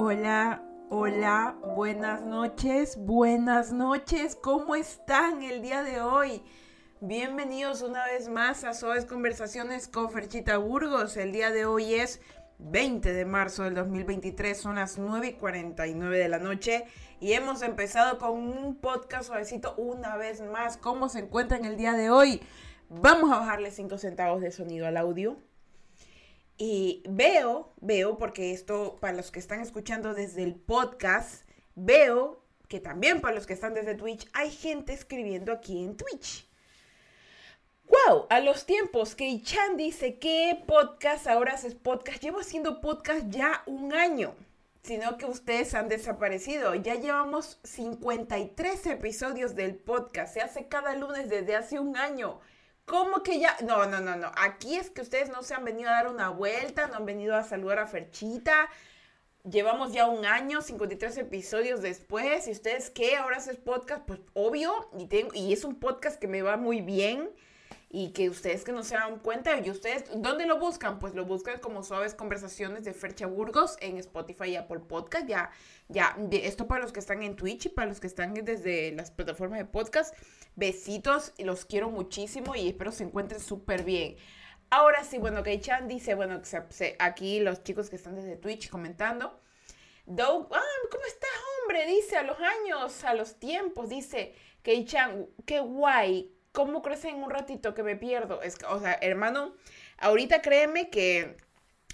Hola, hola, buenas noches, buenas noches, ¿cómo están el día de hoy? Bienvenidos una vez más a Suaves Conversaciones con Ferchita Burgos. El día de hoy es 20 de marzo del 2023, son las 9 y 49 de la noche y hemos empezado con un podcast suavecito una vez más. ¿Cómo se encuentra en el día de hoy? Vamos a bajarle 5 centavos de sonido al audio. Y veo, veo, porque esto para los que están escuchando desde el podcast, veo que también para los que están desde Twitch hay gente escribiendo aquí en Twitch. ¡Wow! A los tiempos que Chan dice que podcast ahora haces podcast. Llevo haciendo podcast ya un año, sino que ustedes han desaparecido. Ya llevamos 53 episodios del podcast. Se hace cada lunes desde hace un año. ¿Cómo que ya? No, no, no, no. Aquí es que ustedes no se han venido a dar una vuelta, no han venido a saludar a Ferchita. Llevamos ya un año, 53 episodios después. ¿Y ustedes qué? Ahora haces podcast, pues obvio. Y, tengo, y es un podcast que me va muy bien y que ustedes que no se dan cuenta, y ustedes, ¿dónde lo buscan? Pues lo buscan como Suaves Conversaciones de Fercha Burgos en Spotify y Apple Podcast. Ya, ya, esto para los que están en Twitch y para los que están desde las plataformas de podcast. Besitos, los quiero muchísimo y espero se encuentren súper bien. Ahora sí, bueno, Chan dice, bueno, aquí los chicos que están desde Twitch comentando. Doug, ah, ¿cómo estás, hombre? Dice, a los años, a los tiempos, dice Chan, qué guay, ¿cómo crece en un ratito que me pierdo? Es, o sea, hermano, ahorita créeme que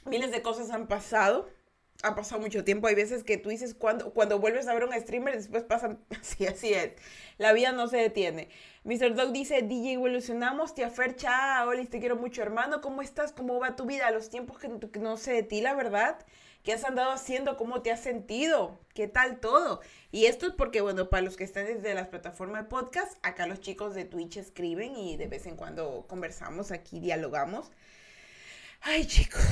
miles de cosas han pasado. Ha pasado mucho tiempo. Hay veces que tú dices, cuando, cuando vuelves a ver un streamer, después pasan. Así, así es. La vida no se detiene. Mr. Dog dice: DJ, evolucionamos. Tía Fercha, Oli, te quiero mucho, hermano. ¿Cómo estás? ¿Cómo va tu vida? Los tiempos que, que no sé de ti, la verdad. ¿Qué has andado haciendo? ¿Cómo te has sentido? ¿Qué tal todo? Y esto es porque, bueno, para los que están desde las plataformas de podcast, acá los chicos de Twitch escriben y de vez en cuando conversamos aquí, dialogamos. Ay, chicos,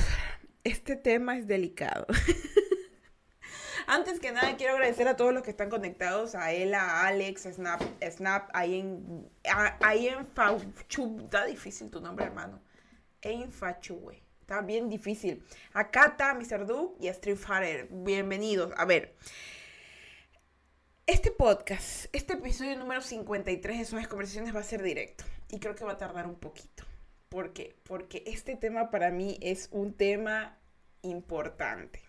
este tema es delicado. Antes que nada, quiero agradecer a todos los que están conectados, a Ella, a Alex, Snap, Snap, ahí en, ahí en está difícil tu nombre, hermano. En güey. Está bien difícil. A Kata, Mr. Du y a Street Fighter. Bienvenidos. A ver. Este podcast, este episodio número 53 de Suaves Conversaciones va a ser directo. Y creo que va a tardar un poquito. ¿Por qué? Porque este tema para mí es un tema importante.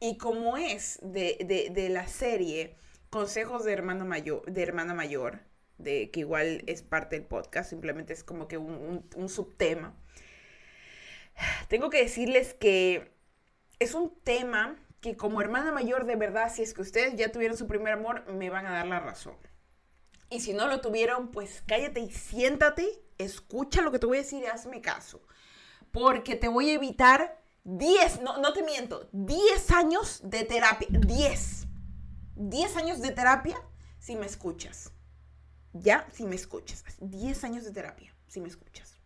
Y como es de, la serie Consejos de Hermano Mayor, de Hermana Mayor, de que igual es parte del podcast, simplemente es como que un subtema tengo que decirles que es un tema que como hermana mayor de verdad, si es que ustedes ya tuvieron su primer amor, me van a dar la razón. Y si no lo tuvieron, pues cállate y siéntate, escucha lo que te voy a decir y hazme caso. Porque te voy a evitar 10, no, no te miento, 10 años de terapia. 10. 10 años de terapia si me escuchas. ¿Ya? Si me escuchas. 10 años de terapia si me escuchas.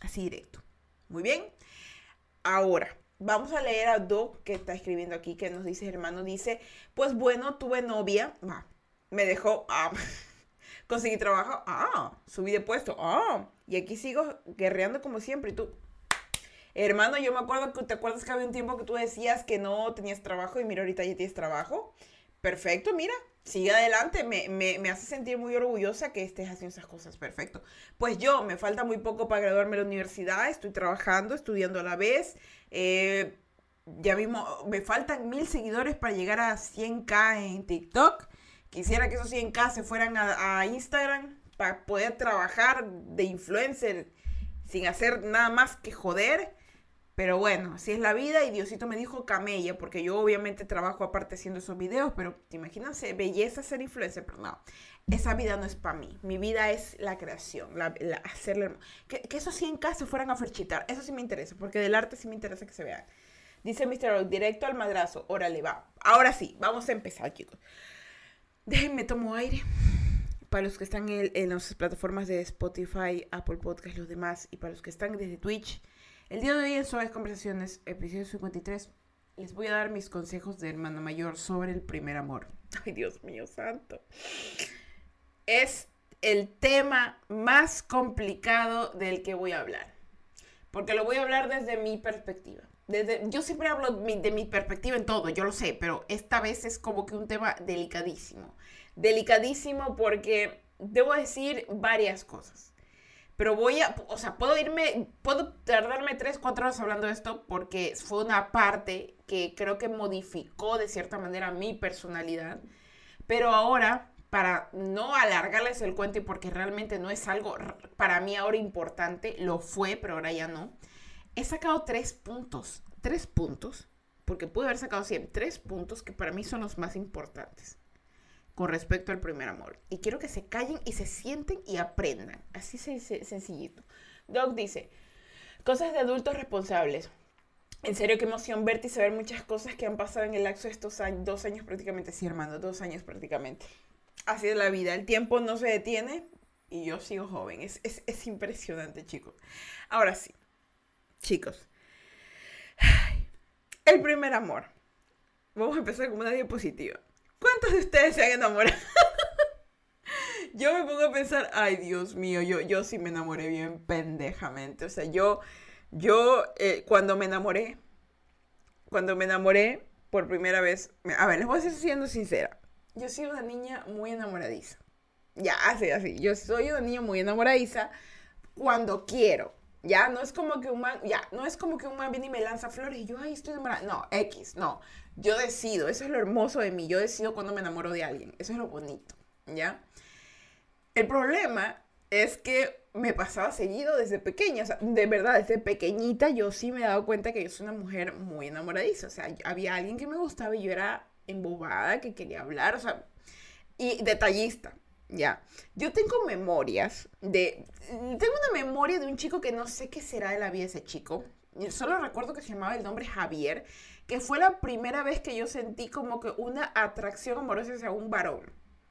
Así directo. Muy bien. Ahora, vamos a leer a Doc que está escribiendo aquí, que nos dice, hermano, dice, pues bueno, tuve novia, me dejó, ah, conseguí trabajo, ah, subí de puesto, ah, y aquí sigo guerreando como siempre, y tú, hermano, yo me acuerdo que, ¿te acuerdas que había un tiempo que tú decías que no tenías trabajo y mira, ahorita ya tienes trabajo? Perfecto, mira, sigue adelante, me, me, hace sentir muy orgullosa que estés haciendo esas cosas, perfecto. Pues yo, me falta muy poco para graduarme de la universidad, estoy trabajando, estudiando a la vez, eh, ya mismo me faltan mil seguidores para llegar a 100k en TikTok. Quisiera que esos 100k se fueran a Instagram para poder trabajar de influencer sin hacer nada más que joder. Pero bueno, así es la vida y Diosito me dijo camella, porque yo obviamente trabajo aparte haciendo esos videos, pero te imaginas, belleza ser influencer, pero no, esa vida no es para mí. Mi vida es la creación, la, hacerle... Que, que esos 100k se fueran a ferchitar, eso sí me interesa, porque del arte sí me interesa que se vean. Dice Mr. Rock, directo al madrazo, órale, va. Ahora sí, vamos a empezar, chicos. Déjenme tomo aire. Para los que están en, en las plataformas de Spotify, Apple Podcast, los demás, y para los que están desde Twitch, el día de hoy en Suaves Conversaciones, episodio 53, les voy a dar mis consejos de hermano mayor sobre el primer amor. Ay, Dios mío santo. Es el tema más complicado del que voy a hablar. porque lo voy a hablar desde mi perspectiva. Desde, yo siempre hablo de mi perspectiva en todo, yo lo sé, pero esta vez es como que un tema delicadísimo. Delicadísimo porque debo decir varias cosas. Pero voy a, o sea, puedo irme, puedo tardarme 3, 4 horas hablando de esto porque fue una parte que creo que modificó de cierta manera mi personalidad. Pero ahora, para no alargarles el cuento y porque realmente no es algo para mí ahora importante, lo fue, pero ahora ya no, he sacado tres puntos, tres puntos, porque pude haber sacado 100, tres puntos que para mí son los más importantes con respecto al primer amor. Y quiero que se callen y se sienten y aprendan. Así sencillito. Doc dice, cosas de adultos responsables. En serio, qué emoción verte y saber muchas cosas que han pasado en el lapso de estos años, dos años prácticamente, sí, hermano, dos años prácticamente. Así es la vida, el tiempo no se detiene y yo sigo joven. Es, es impresionante, chicos. Ahora sí, chicos. El primer amor. Vamos a empezar con una diapositiva. ¿Cuántos de ustedes se han enamorado? yo me pongo a pensar, ay Dios mío, yo, yo sí me enamoré bien pendejamente. O sea, yo, yo eh, cuando me enamoré, cuando me enamoré por primera vez, a ver, les voy a ser siendo sincera. Yo soy una niña muy enamoradiza. Ya, así, así. Yo soy una niña muy enamoradiza cuando quiero. Ya, no es como que un man, ya, no es como que un man viene y me lanza flores y yo, ay, estoy enamorada. No, X, no. Yo decido, eso es lo hermoso de mí. Yo decido cuando me enamoro de alguien. Eso es lo bonito, ¿ya? El problema es que me pasaba seguido desde pequeña. O sea, de verdad, desde pequeñita yo sí me he dado cuenta que yo soy una mujer muy enamoradiza. O sea, había alguien que me gustaba y yo era embobada, que quería hablar, o sea, y detallista. Ya. Yo tengo memorias de. Tengo una memoria de un chico que no sé qué será de la vida de ese chico. Solo recuerdo que se llamaba el nombre Javier, que fue la primera vez que yo sentí como que una atracción amorosa hacia un varón.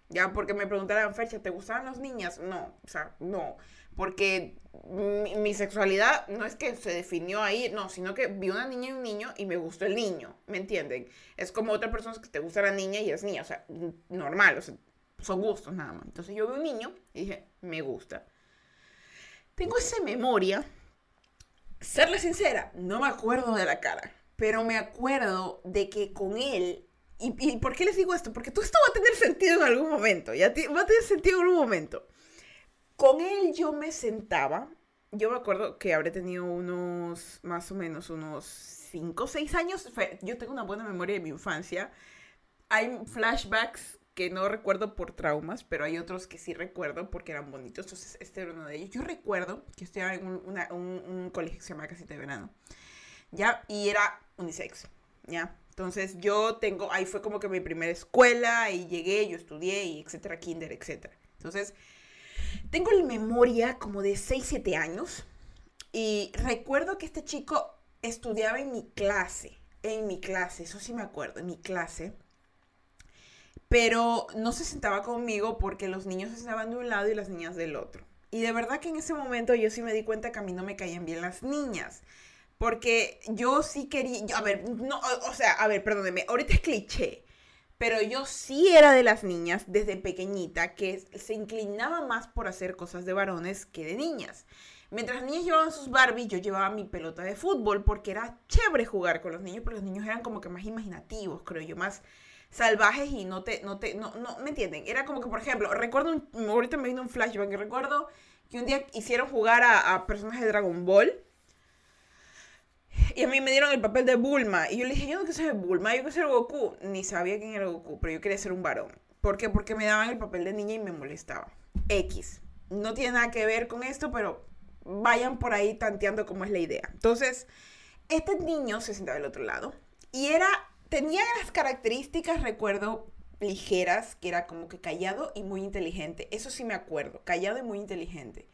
Ya, porque me preguntaron, Fercha, ¿te gustaban las niñas? No, o sea, no. Porque mi, mi, sexualidad no es que se definió ahí, no, sino que vi una niña y un niño y me gustó el niño, ¿me entienden? Es como otra persona que te gusta la niña y es niña, o sea, normal, o sea, son gustos nada más. Entonces yo vi un niño y dije, me gusta. Tengo esa memoria. Serle sincera, no me acuerdo de la cara, pero me acuerdo de que con él, y, por qué les digo esto? Porque todo esto va a tener sentido en algún momento, ya va a tener sentido en algún momento. Con él yo me sentaba, yo me acuerdo que habré tenido unos, más o menos unos 5 o 6 años, yo tengo una buena memoria de mi infancia, hay flashbacks que no recuerdo por traumas, pero hay otros que sí recuerdo porque eran bonitos. Entonces, este era uno de ellos. Yo recuerdo que estaba en un, colegio que se llama Casita de Verano, ¿ya? Y era unisex, ¿ya? Entonces, yo tengo, ahí fue como que mi primera escuela, y llegué, yo estudié, y etcétera, kinder, etcétera. Entonces, tengo la memoria como de 6, 7 años, y recuerdo que este chico estudiaba en mi clase, en mi clase, eso sí me acuerdo, en mi clase pero no se sentaba conmigo porque los niños estaban de un lado y las niñas del otro. Y de verdad que en ese momento yo sí me di cuenta que a mí no me caían bien las niñas. Porque yo sí quería, a ver, no, o sea, a ver, perdóneme, ahorita es cliché, pero yo sí era de las niñas desde pequeñita que se inclinaba más por hacer cosas de varones que de niñas. Mientras las niñas llevaban sus Barbies, yo llevaba mi pelota de fútbol porque era chévere jugar con los niños, porque los niños eran como que más imaginativos, creo yo, más salvajes y no te, no te, no, no, ¿me entienden? Era como que, por ejemplo, recuerdo, ahorita me vino un flashback, recuerdo que un día hicieron jugar a, a personajes de Dragon Ball. Y a mí me dieron el papel de Bulma. Y yo le dije, yo no quiero ser Bulma, yo quiero ser Goku. Ni sabía quién era Goku, pero yo quería ser un varón. ¿Por qué? Porque me daban el papel de niña y me molestaba. X. No tiene nada que ver con esto, pero vayan por ahí tanteando cómo es la idea. Entonces, este niño se sentaba del otro lado y era tenía las características, recuerdo, ligeras, que era como que callado y muy inteligente. Eso sí me acuerdo, callado y muy inteligente.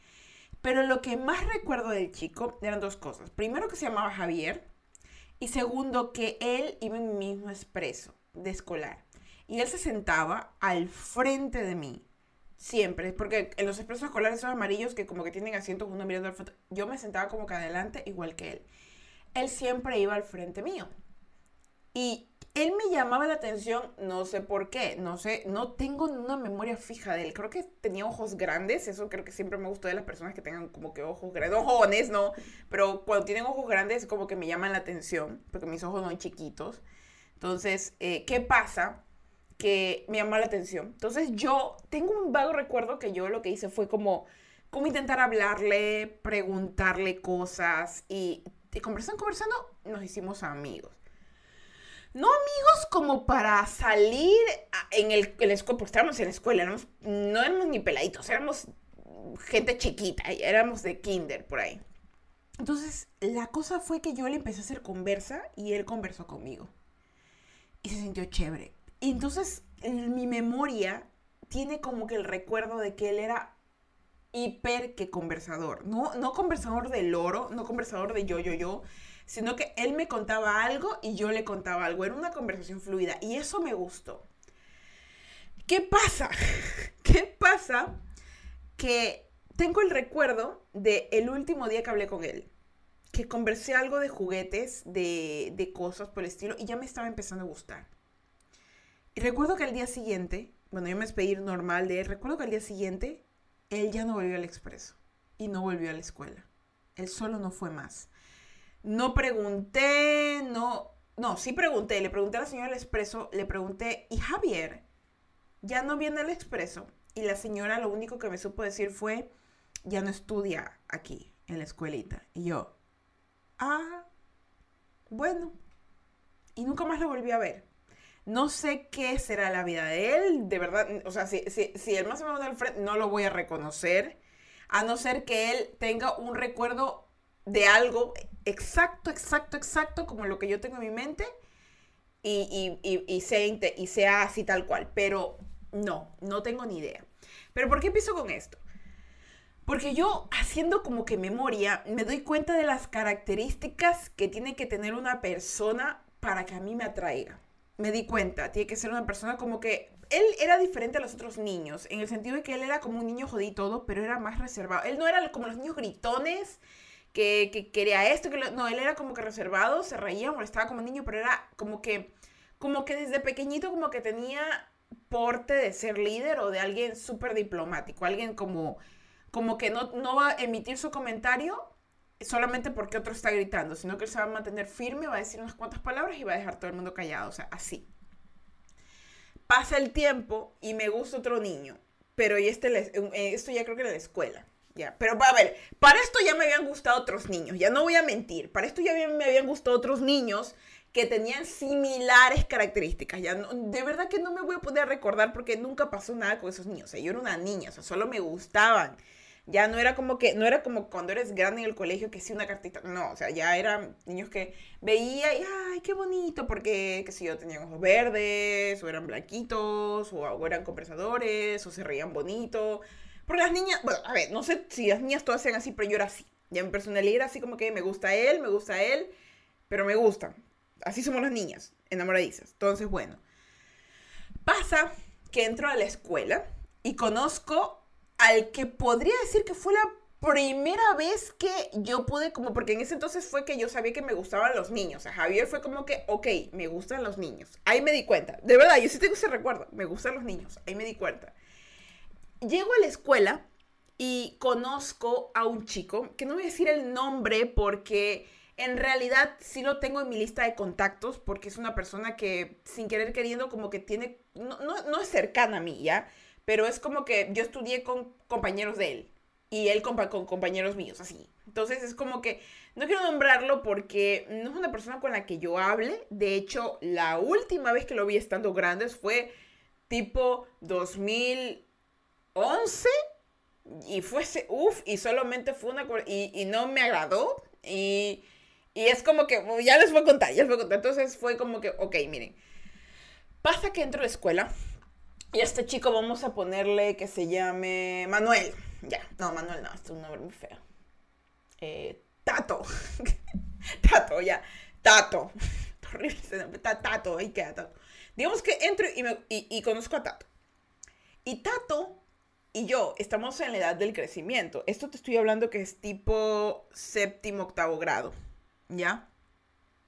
Pero lo que más recuerdo del chico eran dos cosas. Primero que se llamaba Javier y segundo que él iba en mi mismo expreso de escolar. Y él se sentaba al frente de mí. Siempre, porque en los expresos escolares son amarillos que como que tienen asientos uno mirando al frente. Yo me sentaba como que adelante igual que él. Él siempre iba al frente mío. Y él me llamaba la atención, no sé por qué, no sé, no tengo una memoria fija de él. Creo que tenía ojos grandes, eso creo que siempre me gustó de las personas que tengan como que ojos grandes, ojones, ¿no? Pero cuando tienen ojos grandes como que me llaman la atención, porque mis ojos no son chiquitos. Entonces, eh, ¿qué pasa? Que me llama la atención. Entonces yo tengo un vago recuerdo que yo lo que hice fue como, como intentar hablarle, preguntarle cosas y, conversando, conversando, nos hicimos amigos no amigos como para salir en el, en escuela, porque estábamos en la escuela, no éramos ni peladitos, éramos gente chiquita, éramos de kinder por ahí. Entonces, la cosa fue que yo le empecé a hacer conversa y él conversó conmigo. Y se sintió chévere. Entonces, en mi memoria tiene como que el recuerdo de que él era hiper que conversador. No, no conversador del oro, no conversador de yo, yo, yo, sino que él me contaba algo y yo le contaba algo. Era una conversación fluida y eso me gustó. ¿Qué pasa? ¿Qué pasa? Que tengo el recuerdo de el último día que hablé con él, que conversé algo de juguetes, de, de cosas por el estilo y ya me estaba empezando a gustar. Y recuerdo que al día siguiente, bueno, yo me despedí normal de él, recuerdo que al día siguiente él ya no volvió al expreso y no volvió a la escuela. Él solo no fue más. No pregunté, no, no, sí pregunté, le pregunté a la señora del expreso, le pregunté, ¿y Javier? Ya no viene al expreso. Y la señora lo único que me supo decir fue, ya no estudia aquí, en la escuelita. Y yo, ah, bueno. Y nunca más lo volví a ver. No sé qué será la vida de él, de verdad, o sea, si, si, si él más o menos del frente, no lo voy a reconocer, a no ser que él tenga un recuerdo de algo exacto, exacto, exacto como lo que yo tengo en mi mente y, y, sea, y sea así tal cual. Pero no, no tengo ni idea. Pero ¿por qué empiezo con esto? Porque yo, haciendo como que memoria, me doy cuenta de las características que tiene que tener una persona para que a mí me atraiga. Me di cuenta, tiene que ser una persona como que... Él era diferente a los otros niños, en el sentido de que él era como un niño jodido todo, pero era más reservado. Él no era como los niños gritones que, quería esto, que no, él era como que reservado, se reía, molestaba como niño, pero era como que, como que desde pequeñito como que tenía porte de ser líder o de alguien súper diplomático, alguien como, como que no, no va a emitir su comentario solamente porque otro está gritando, sino que él se va a mantener firme, va a decir unas cuantas palabras y va a dejar todo el mundo callado, o sea, así. Pasa el tiempo y me gusta otro niño, pero y este, esto ya creo que era la escuela. Pero a ver, para esto ya me habían gustado otros niños, ya no voy a mentir, para esto ya me habían gustado otros niños que tenían similares características. Ya de verdad que no me voy a poder recordar porque nunca pasó nada con esos niños. Sea, yo era una niña, solo me gustaban. Ya no era como que, no era como cuando eres grande en el colegio que sí una cartita. No, o sea, ya eran niños que veía y, ay, qué bonito, porque, qué sé yo, tenían ojos verdes, o eran blanquitos, o, o eran conversadores, o se reían bonito. Porque las niñas, bueno, a ver, no sé si las niñas todas sean así, pero yo era así. Ya mi personalidad era así como que me gusta él, me gusta él, pero me gusta. Así somos las niñas, enamoradizas. Entonces, bueno. Pasa que entro a la escuela y conozco al que podría decir que fue la primera vez que yo pude, como, porque en ese entonces fue que yo sabía que me gustaban los niños. O Javier fue como que, ok, me gustan los niños. Ahí me di cuenta. De verdad, yo sí tengo ese recuerdo. Me gustan los niños. Ahí me di cuenta llego a la escuela y conozco a un chico, que no voy a decir el nombre porque en realidad sí lo tengo en mi lista de contactos, porque es una persona que sin querer queriendo como que tiene, no, no, es cercana a mí, ¿ya? Pero es como que yo estudié con compañeros de él y él con, con compañeros míos, así. Entonces es como que no quiero nombrarlo porque no es una persona con la que yo hable. De hecho, la última vez que lo vi estando grandes fue tipo 2000 11 y fuese, uff, y solamente fue una, y, y no me agradó, y, y, es como que, ya les voy a contar, ya les voy a contar, entonces fue como que, ok, miren, pasa que entro la escuela, y a este chico vamos a ponerle que se llame Manuel, ya, no, Manuel no, es un nombre muy feo, eh, Tato, Tato, ya, Tato, horrible ese nombre, Tato, ahí queda Tato, digamos que entro y, me, y, y conozco a Tato, y Tato y yo estamos en la edad del crecimiento. Esto te estoy hablando que es tipo séptimo, octavo grado. ¿Ya?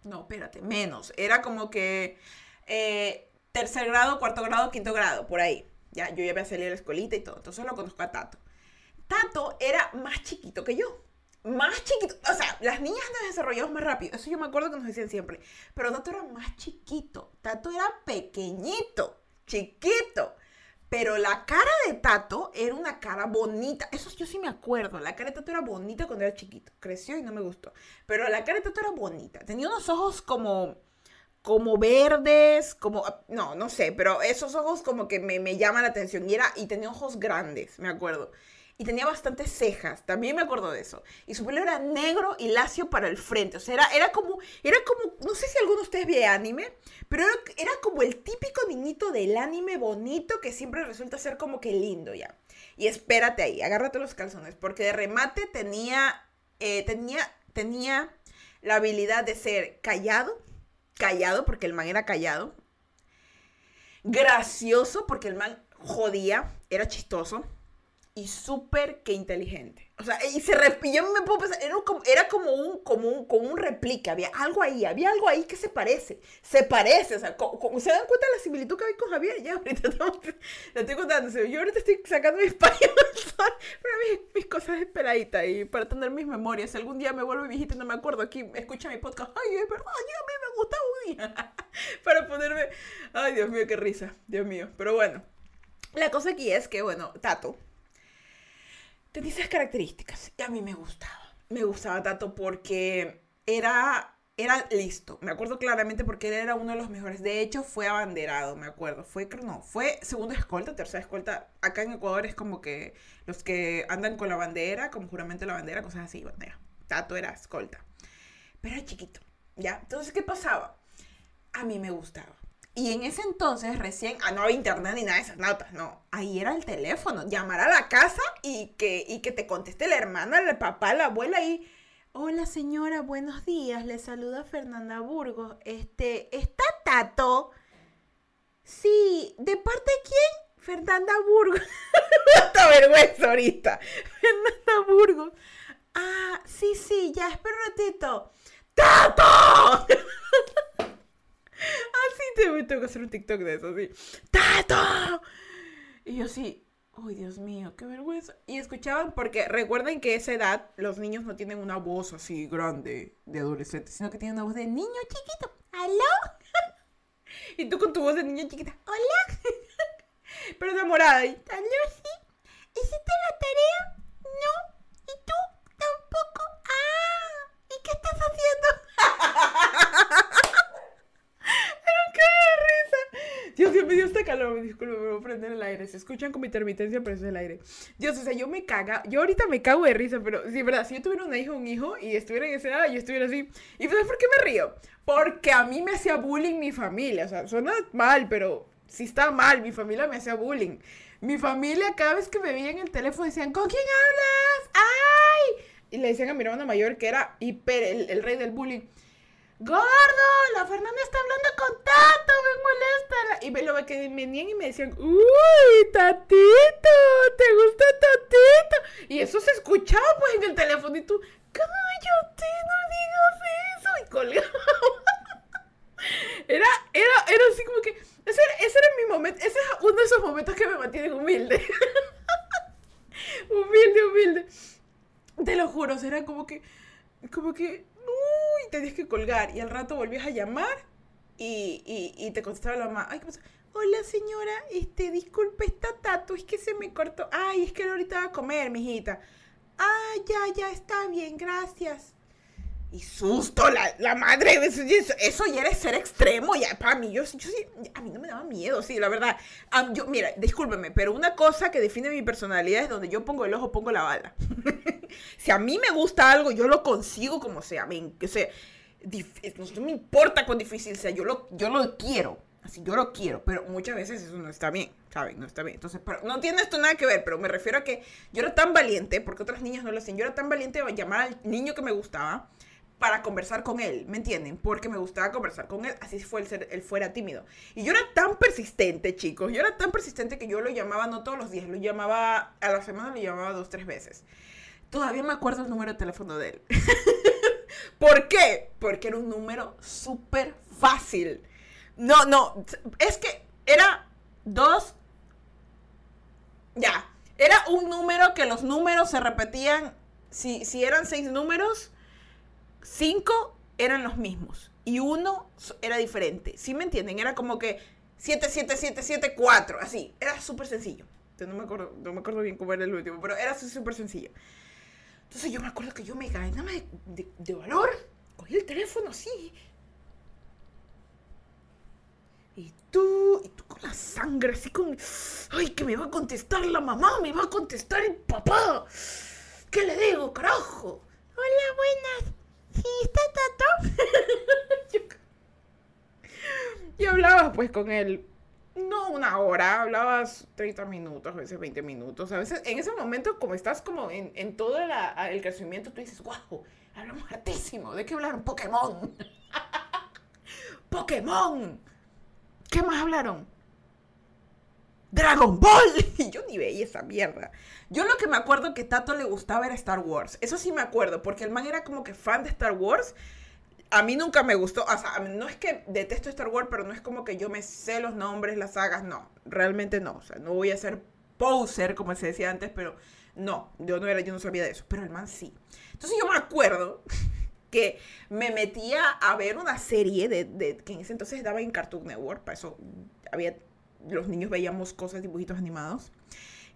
No, espérate, menos. Era como que eh, tercer grado, cuarto grado, quinto grado, por ahí. Ya, yo ya había salido de la escuelita y todo. Entonces lo conozco a Tato. Tato era más chiquito que yo. Más chiquito. O sea, las niñas nos desarrollamos más rápido. Eso yo me acuerdo que nos decían siempre. Pero Tato era más chiquito. Tato era pequeñito. Chiquito. Pero la cara de Tato era una cara bonita. Eso yo sí me acuerdo. La cara de Tato era bonita cuando era chiquito. Creció y no me gustó. Pero la cara de Tato era bonita. Tenía unos ojos como como verdes, como, no, no sé, pero esos ojos como que me, me llaman la atención. Y, era, y tenía ojos grandes, me acuerdo y tenía bastantes cejas, también me acuerdo de eso. Y su pelo era negro y lacio para el frente, o sea, era, era como, era como, no sé si alguno de ustedes ve anime, pero era, como el típico niñito del anime bonito que siempre resulta ser como que lindo ya. Y espérate ahí, agárrate los calzones, porque de remate tenía, eh, tenía, tenía la habilidad de ser callado, callado, porque el man era callado, gracioso, porque el man jodía, era chistoso y súper que inteligente. O sea, y se repitió, me puedo pensar, era como, era como un, como un, como un réplica, había algo ahí, había algo ahí que se parece, se parece, o sea, ¿se dan cuenta de la similitud que hay con Javier? Ya, ahorita la estoy contando, yo ahorita estoy sacando mis páginas, mis, mis cosas peladitas y para tener mis memorias, si algún día me vuelvo viejita y no me acuerdo, aquí escucha mi podcast, ay, es verdad, yo a mí me gustaba un día, para ponerme, ay, Dios mío, qué risa, Dios mío, pero bueno, la cosa aquí es que, bueno, Tato, tenía esas características y a mí me gustaba. Me gustaba tanto porque era, era listo. Me acuerdo claramente porque él era uno de los mejores. De hecho, fue abanderado, me acuerdo. Fue, no, fue segunda escolta, tercera escolta. Acá en Ecuador es como que los que andan con la bandera, como juramento la bandera, cosas así, bandera. Tato era escolta. Pero era chiquito, ¿ya? Entonces, ¿qué pasaba? A mí me gustaba. Y en ese entonces recién, ah, no había internet ni nada de esas notas, no. Ahí era el teléfono, llamar a la casa y que, y que te conteste la hermana, el papá, la abuela y... Hola señora, buenos días, le saluda Fernanda Burgos. Este, ¿está Tato? Sí, ¿de parte de quién? Fernanda Burgos. Hasta vergüenza ahorita. Fernanda Burgos. Ah, sí, sí, ya, espera un ratito. ¡Tato! Así te tengo que hacer un TikTok de eso, así. ¡Tato! Y yo sí, ¡ay, Dios mío, qué vergüenza! Y escuchaban, porque recuerden que a esa edad los niños no tienen una voz así grande de adolescente, sino que tienen una voz de niño chiquito. ¿Aló? y tú con tu voz de niño chiquita, ¡Hola! Pero enamorada. Y, ¿Aló, sí? ¿Hiciste la tarea? No. ¿Y tú? Tampoco. ¡Ah! ¿Y qué estás haciendo? Dios, Dios me dio este calor, me disculpo, me voy a prender el aire. Se escuchan con mi intermitencia, pero es el aire. Dios, o sea, yo me caga, yo ahorita me cago de risa, pero sí, verdad, si yo tuviera una hija o un hijo y estuviera en esa edad, yo estuviera así. ¿Y pues por qué me río? Porque a mí me hacía bullying mi familia, o sea, suena mal, pero sí está mal, mi familia me hacía bullying. Mi familia, cada vez que me veían en el teléfono, decían, ¿con quién hablas? ¡Ay! Y le decían a mi hermana mayor, que era hiper, el, el rey del bullying. Gordo, la Fernanda está hablando con Tato, me molesta. Y me lo que venían y me decían, uy, Tatito, ¿te gusta Tatito? Y eso se escuchaba pues en el teléfono y tú, cállate, no digas eso. Y colgaba. Era, era, era así como que, ese ese era mi momento, ese es uno de esos momentos que me mantienen humilde. humilde, humilde. Te lo juro, era como que, como que uy, tenías que colgar. Y al rato volvías a llamar y, y, te contestaba la mamá. Ay, ¿qué? Hola señora, este, disculpe, está Tato, es que se me cortó. Ay, es que ahorita va a comer, mijita. Ah, ya, ya, está bien, gracias. Y susto, la, la madre, eso, eso, ya era ser extremo, ya para mí, yo, yo a mí no me daba miedo, sí, la verdad. yo, mira, discúlpeme, pero una cosa que define mi personalidad es donde yo pongo el ojo, pongo la bala. si a mí me gusta algo, yo lo consigo como sea, me, o sea, no, me importa cuán difícil sea, yo lo, yo lo quiero, así, yo lo quiero, pero muchas veces eso no está bien, ¿saben? No está bien. Entonces, pero, no tiene esto nada que ver, pero me refiero a que yo era tan valiente, porque otras niñas no lo hacen, yo era tan valiente de llamar al niño que me gustaba para conversar con él, ¿me entienden? Porque me gustaba conversar con él, así fue el ser, él fuera tímido. Y yo era tan persistente, chicos, yo era tan persistente que yo lo llamaba no todos los días, lo llamaba a la semana, lo llamaba dos, tres veces. Todavía me acuerdo el número de teléfono de él. ¿Por qué? Porque era un número súper fácil. No, no, es que era dos. Ya, era un número que los números se repetían. Si, si eran seis números, cinco eran los mismos y uno era diferente. ¿Sí me entienden? Era como que 7, 7, 7, 7, 4, así. Era súper sencillo. No me, acuerdo, no me acuerdo bien cómo era el último, pero era súper sencillo. Entonces yo me acuerdo que yo me gané nada más de, de valor. Cogí el teléfono así y tú, y tú con la sangre, así con, ay, que me va a contestar la mamá, me va a contestar el papá. ¿Qué le digo, carajo? Hola, buenas. ¿Sí está Tato? y hablabas pues con él, no una hora, hablabas 30 minutos, a veces 20 minutos. A veces, en ese momento, como estás como en, en todo el crecimiento, tú dices, wow, hablamos hartísimo. ¿De qué hablaron? Pokémon. Pokémon. ¿Qué más hablaron? Dragon Ball. Y yo ni veía esa mierda. Yo lo que me acuerdo que Tato le gustaba era Star Wars. Eso sí me acuerdo, porque el man era como que fan de Star Wars. A mí nunca me gustó, o sea, no es que detesto Star Wars, pero no es como que yo me sé los nombres, las sagas, no, realmente no, o sea, no voy a ser poser, como se decía antes, pero no, yo no era, yo no sabía de eso, pero el man sí. Entonces yo me acuerdo que me metía a ver una serie de, que en ese entonces estaba en Cartoon Network, para eso había, los niños veíamos cosas, dibujitos animados,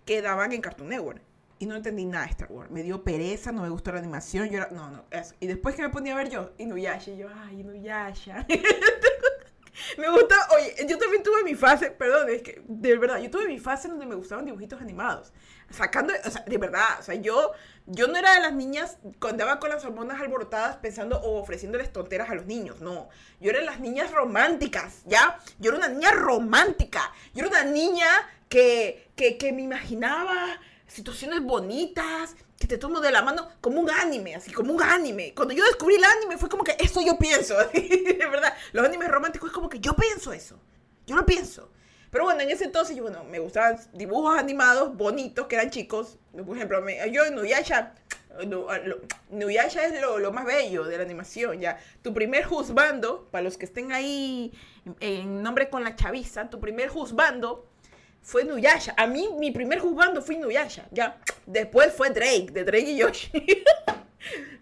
que daban en Cartoon Network. Y no entendí nada de Star Wars. Me dio pereza, no me gustó la animación. Yo no, no, eso. Y después que me ponía a ver yo, Inuyasha, y yo, ay, Inuyasha. me gustó, oye, yo también tuve mi fase, perdón, es que, de verdad, yo tuve mi fase donde me gustaban dibujitos animados. Sacando, o sea, de verdad, o sea, yo yo no era de las niñas cuando andaba con las hormonas alborotadas pensando o ofreciéndoles tonteras a los niños, no. Yo era de las niñas románticas, ¿ya? Yo era una niña romántica. Yo era una niña que, que, que me imaginaba situaciones bonitas, que te tomo de la mano como un anime, así como un anime. Cuando yo descubrí el anime fue como que eso yo pienso, de verdad. Los animes románticos es como que yo pienso eso. Yo lo pienso. Pero bueno, en ese entonces, bueno, me gustaban dibujos animados bonitos, que eran chicos. Por ejemplo, yo en Nuyasha, Nuyasha es lo, lo, más bello de la animación, ya. Tu primer juzbando, para los que estén ahí en nombre con la chaviza, tu primer juzbando fue Nuyasha. A mí, mi primer juzbando fue Nuyasha, ya. Después fue Drake, de Drake y Yoshi.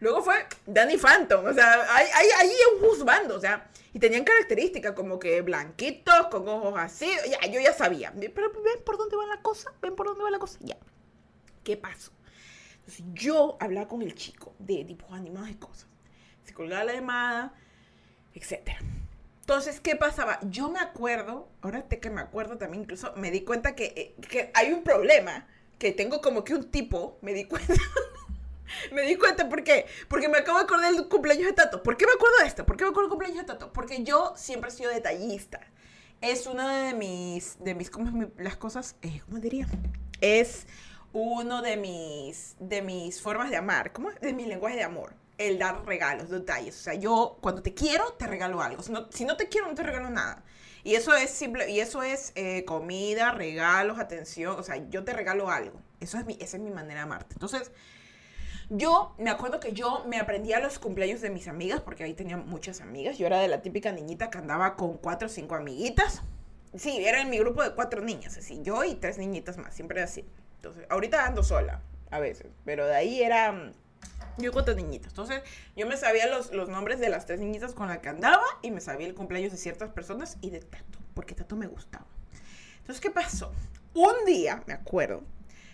Luego fue Danny Phantom, o sea, ahí hay, hay, un juzbando, o sea y tenían características como que blanquitos, con ojos así. Ya, yo ya sabía. Pero ven por dónde va la cosa. Ven por dónde va la cosa. Ya. ¿Qué pasó? Entonces yo hablaba con el chico de dibujos animados y cosas. Se colgaba la llamada, etc. Entonces, ¿qué pasaba? Yo me acuerdo, ahora que me acuerdo también, incluso me di cuenta que, eh, que hay un problema. Que tengo como que un tipo, me di cuenta. me di cuenta, ¿por qué? Porque me acabo de acordar del cumpleaños de Tato. ¿Por qué me acuerdo de esto? ¿Por qué me acuerdo del cumpleaños de Tato? Porque yo siempre he sido detallista. Es una de mis, de mis, ¿cómo las cosas? Eh, ¿Cómo diría? Es uno de mis, de mis formas de amar, ¿cómo? De mi lenguaje de amor. El dar regalos, detalles. O sea, yo cuando te quiero, te regalo algo. Si no, si no te quiero, no te regalo nada. Y eso es simple, y eso es eh, comida, regalos, atención. O sea, yo te regalo algo. Eso es mi, esa es mi manera de amarte. Entonces, yo me acuerdo que yo me aprendía los cumpleaños de mis amigas, porque ahí tenía muchas amigas. Yo era de la típica niñita que andaba con cuatro o cinco amiguitas. Sí, era en mi grupo de cuatro niñas, así. Yo y tres niñitas más, siempre así. Entonces, ahorita ando sola, a veces. Pero de ahí era mm, yo cuatro niñitas. Entonces, yo me sabía los, los nombres de las tres niñitas con las que andaba y me sabía el cumpleaños de ciertas personas y de Tato, porque Tato me gustaba. Entonces, ¿qué pasó? Un día, me acuerdo,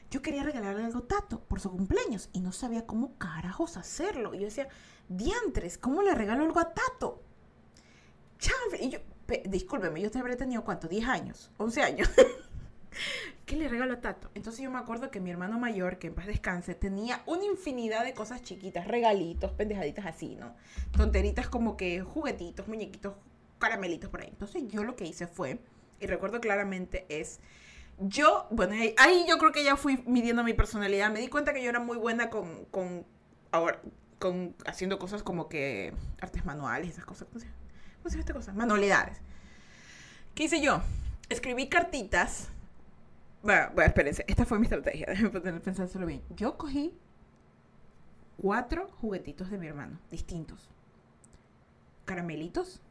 yo quería regalarle algo a Tato por su cumpleaños y no sabía cómo carajos hacerlo. Y yo decía, diantres, ¿cómo le regalo algo a Tato? Chanfre. Y yo, discúlpeme, yo te habré tenido cuánto, 10 años, 11 años. ¿Qué le regalo a Tato? Entonces yo me acuerdo que mi hermano mayor, que en paz descanse, tenía una infinidad de cosas chiquitas, regalitos, pendejaditas así, ¿no? Tonteritas como que juguetitos, muñequitos, caramelitos por ahí. Entonces yo lo que hice fue, y recuerdo claramente, es yo, bueno, ahí yo creo que ya fui midiendo mi personalidad. Me di cuenta que yo era muy buena con, con ahora, con haciendo cosas como que artes manuales, esas cosas. ¿Cómo se, llama esta cosa? Manualidades. ¿Qué hice yo? Escribí cartitas. Bueno, espérense. Esta fue mi estrategia. Déjenme pensárselo bien. Yo cogí cuatro juguetitos de mi hermano, distintos. Caramelitos,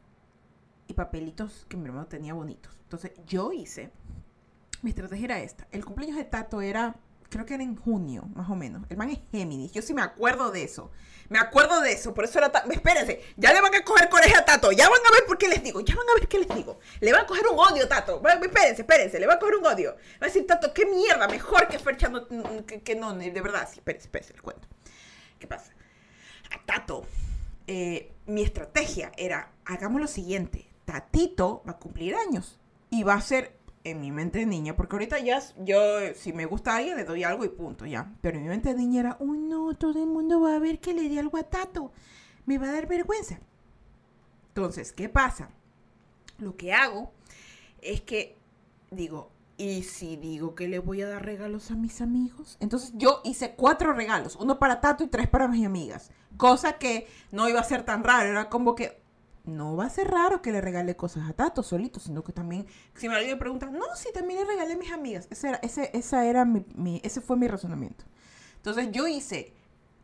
y papelitos que mi hermano tenía bonitos. Entonces yo hice, mi estrategia era esta. El cumpleaños de Tato era, creo que era en junio, más o menos. El man es Géminis, yo sí me acuerdo de eso. Me acuerdo de eso, por eso era tan... Espérense, ya le van a coger colegio a Tato, ya van a ver por qué les digo, ya van a ver qué les digo. Le van a coger un odio, Tato. Espérense, espérense, le va a coger un odio. Va a decir, Tato, qué mierda, mejor que Fercha no, que, no, de verdad, sí, espérense, espérense, les cuento. ¿Qué pasa? A Tato, eh, mi estrategia era, hagamos lo siguiente, Tatito va a cumplir años y va a ser en mi mente de niña, porque ahorita ya yo, si me gusta a alguien, le doy algo y punto, ya. Pero en mi mente de niña era, uy, no, todo el mundo va a ver que le di algo a Tato. Me va a dar vergüenza. Entonces, ¿qué pasa? Lo que hago es que digo, ¿y si digo que le voy a dar regalos a mis amigos? Entonces yo hice cuatro regalos, uno para Tato y tres para mis amigas. Cosa que no iba a ser tan raro, era como que, no va a ser raro que le regale cosas a Tato solito, sino que también, si alguien me pregunta, no, sí, también le regalé a mis amigas. Ese, era, ese, esa era mi, ese fue mi razonamiento. Entonces yo hice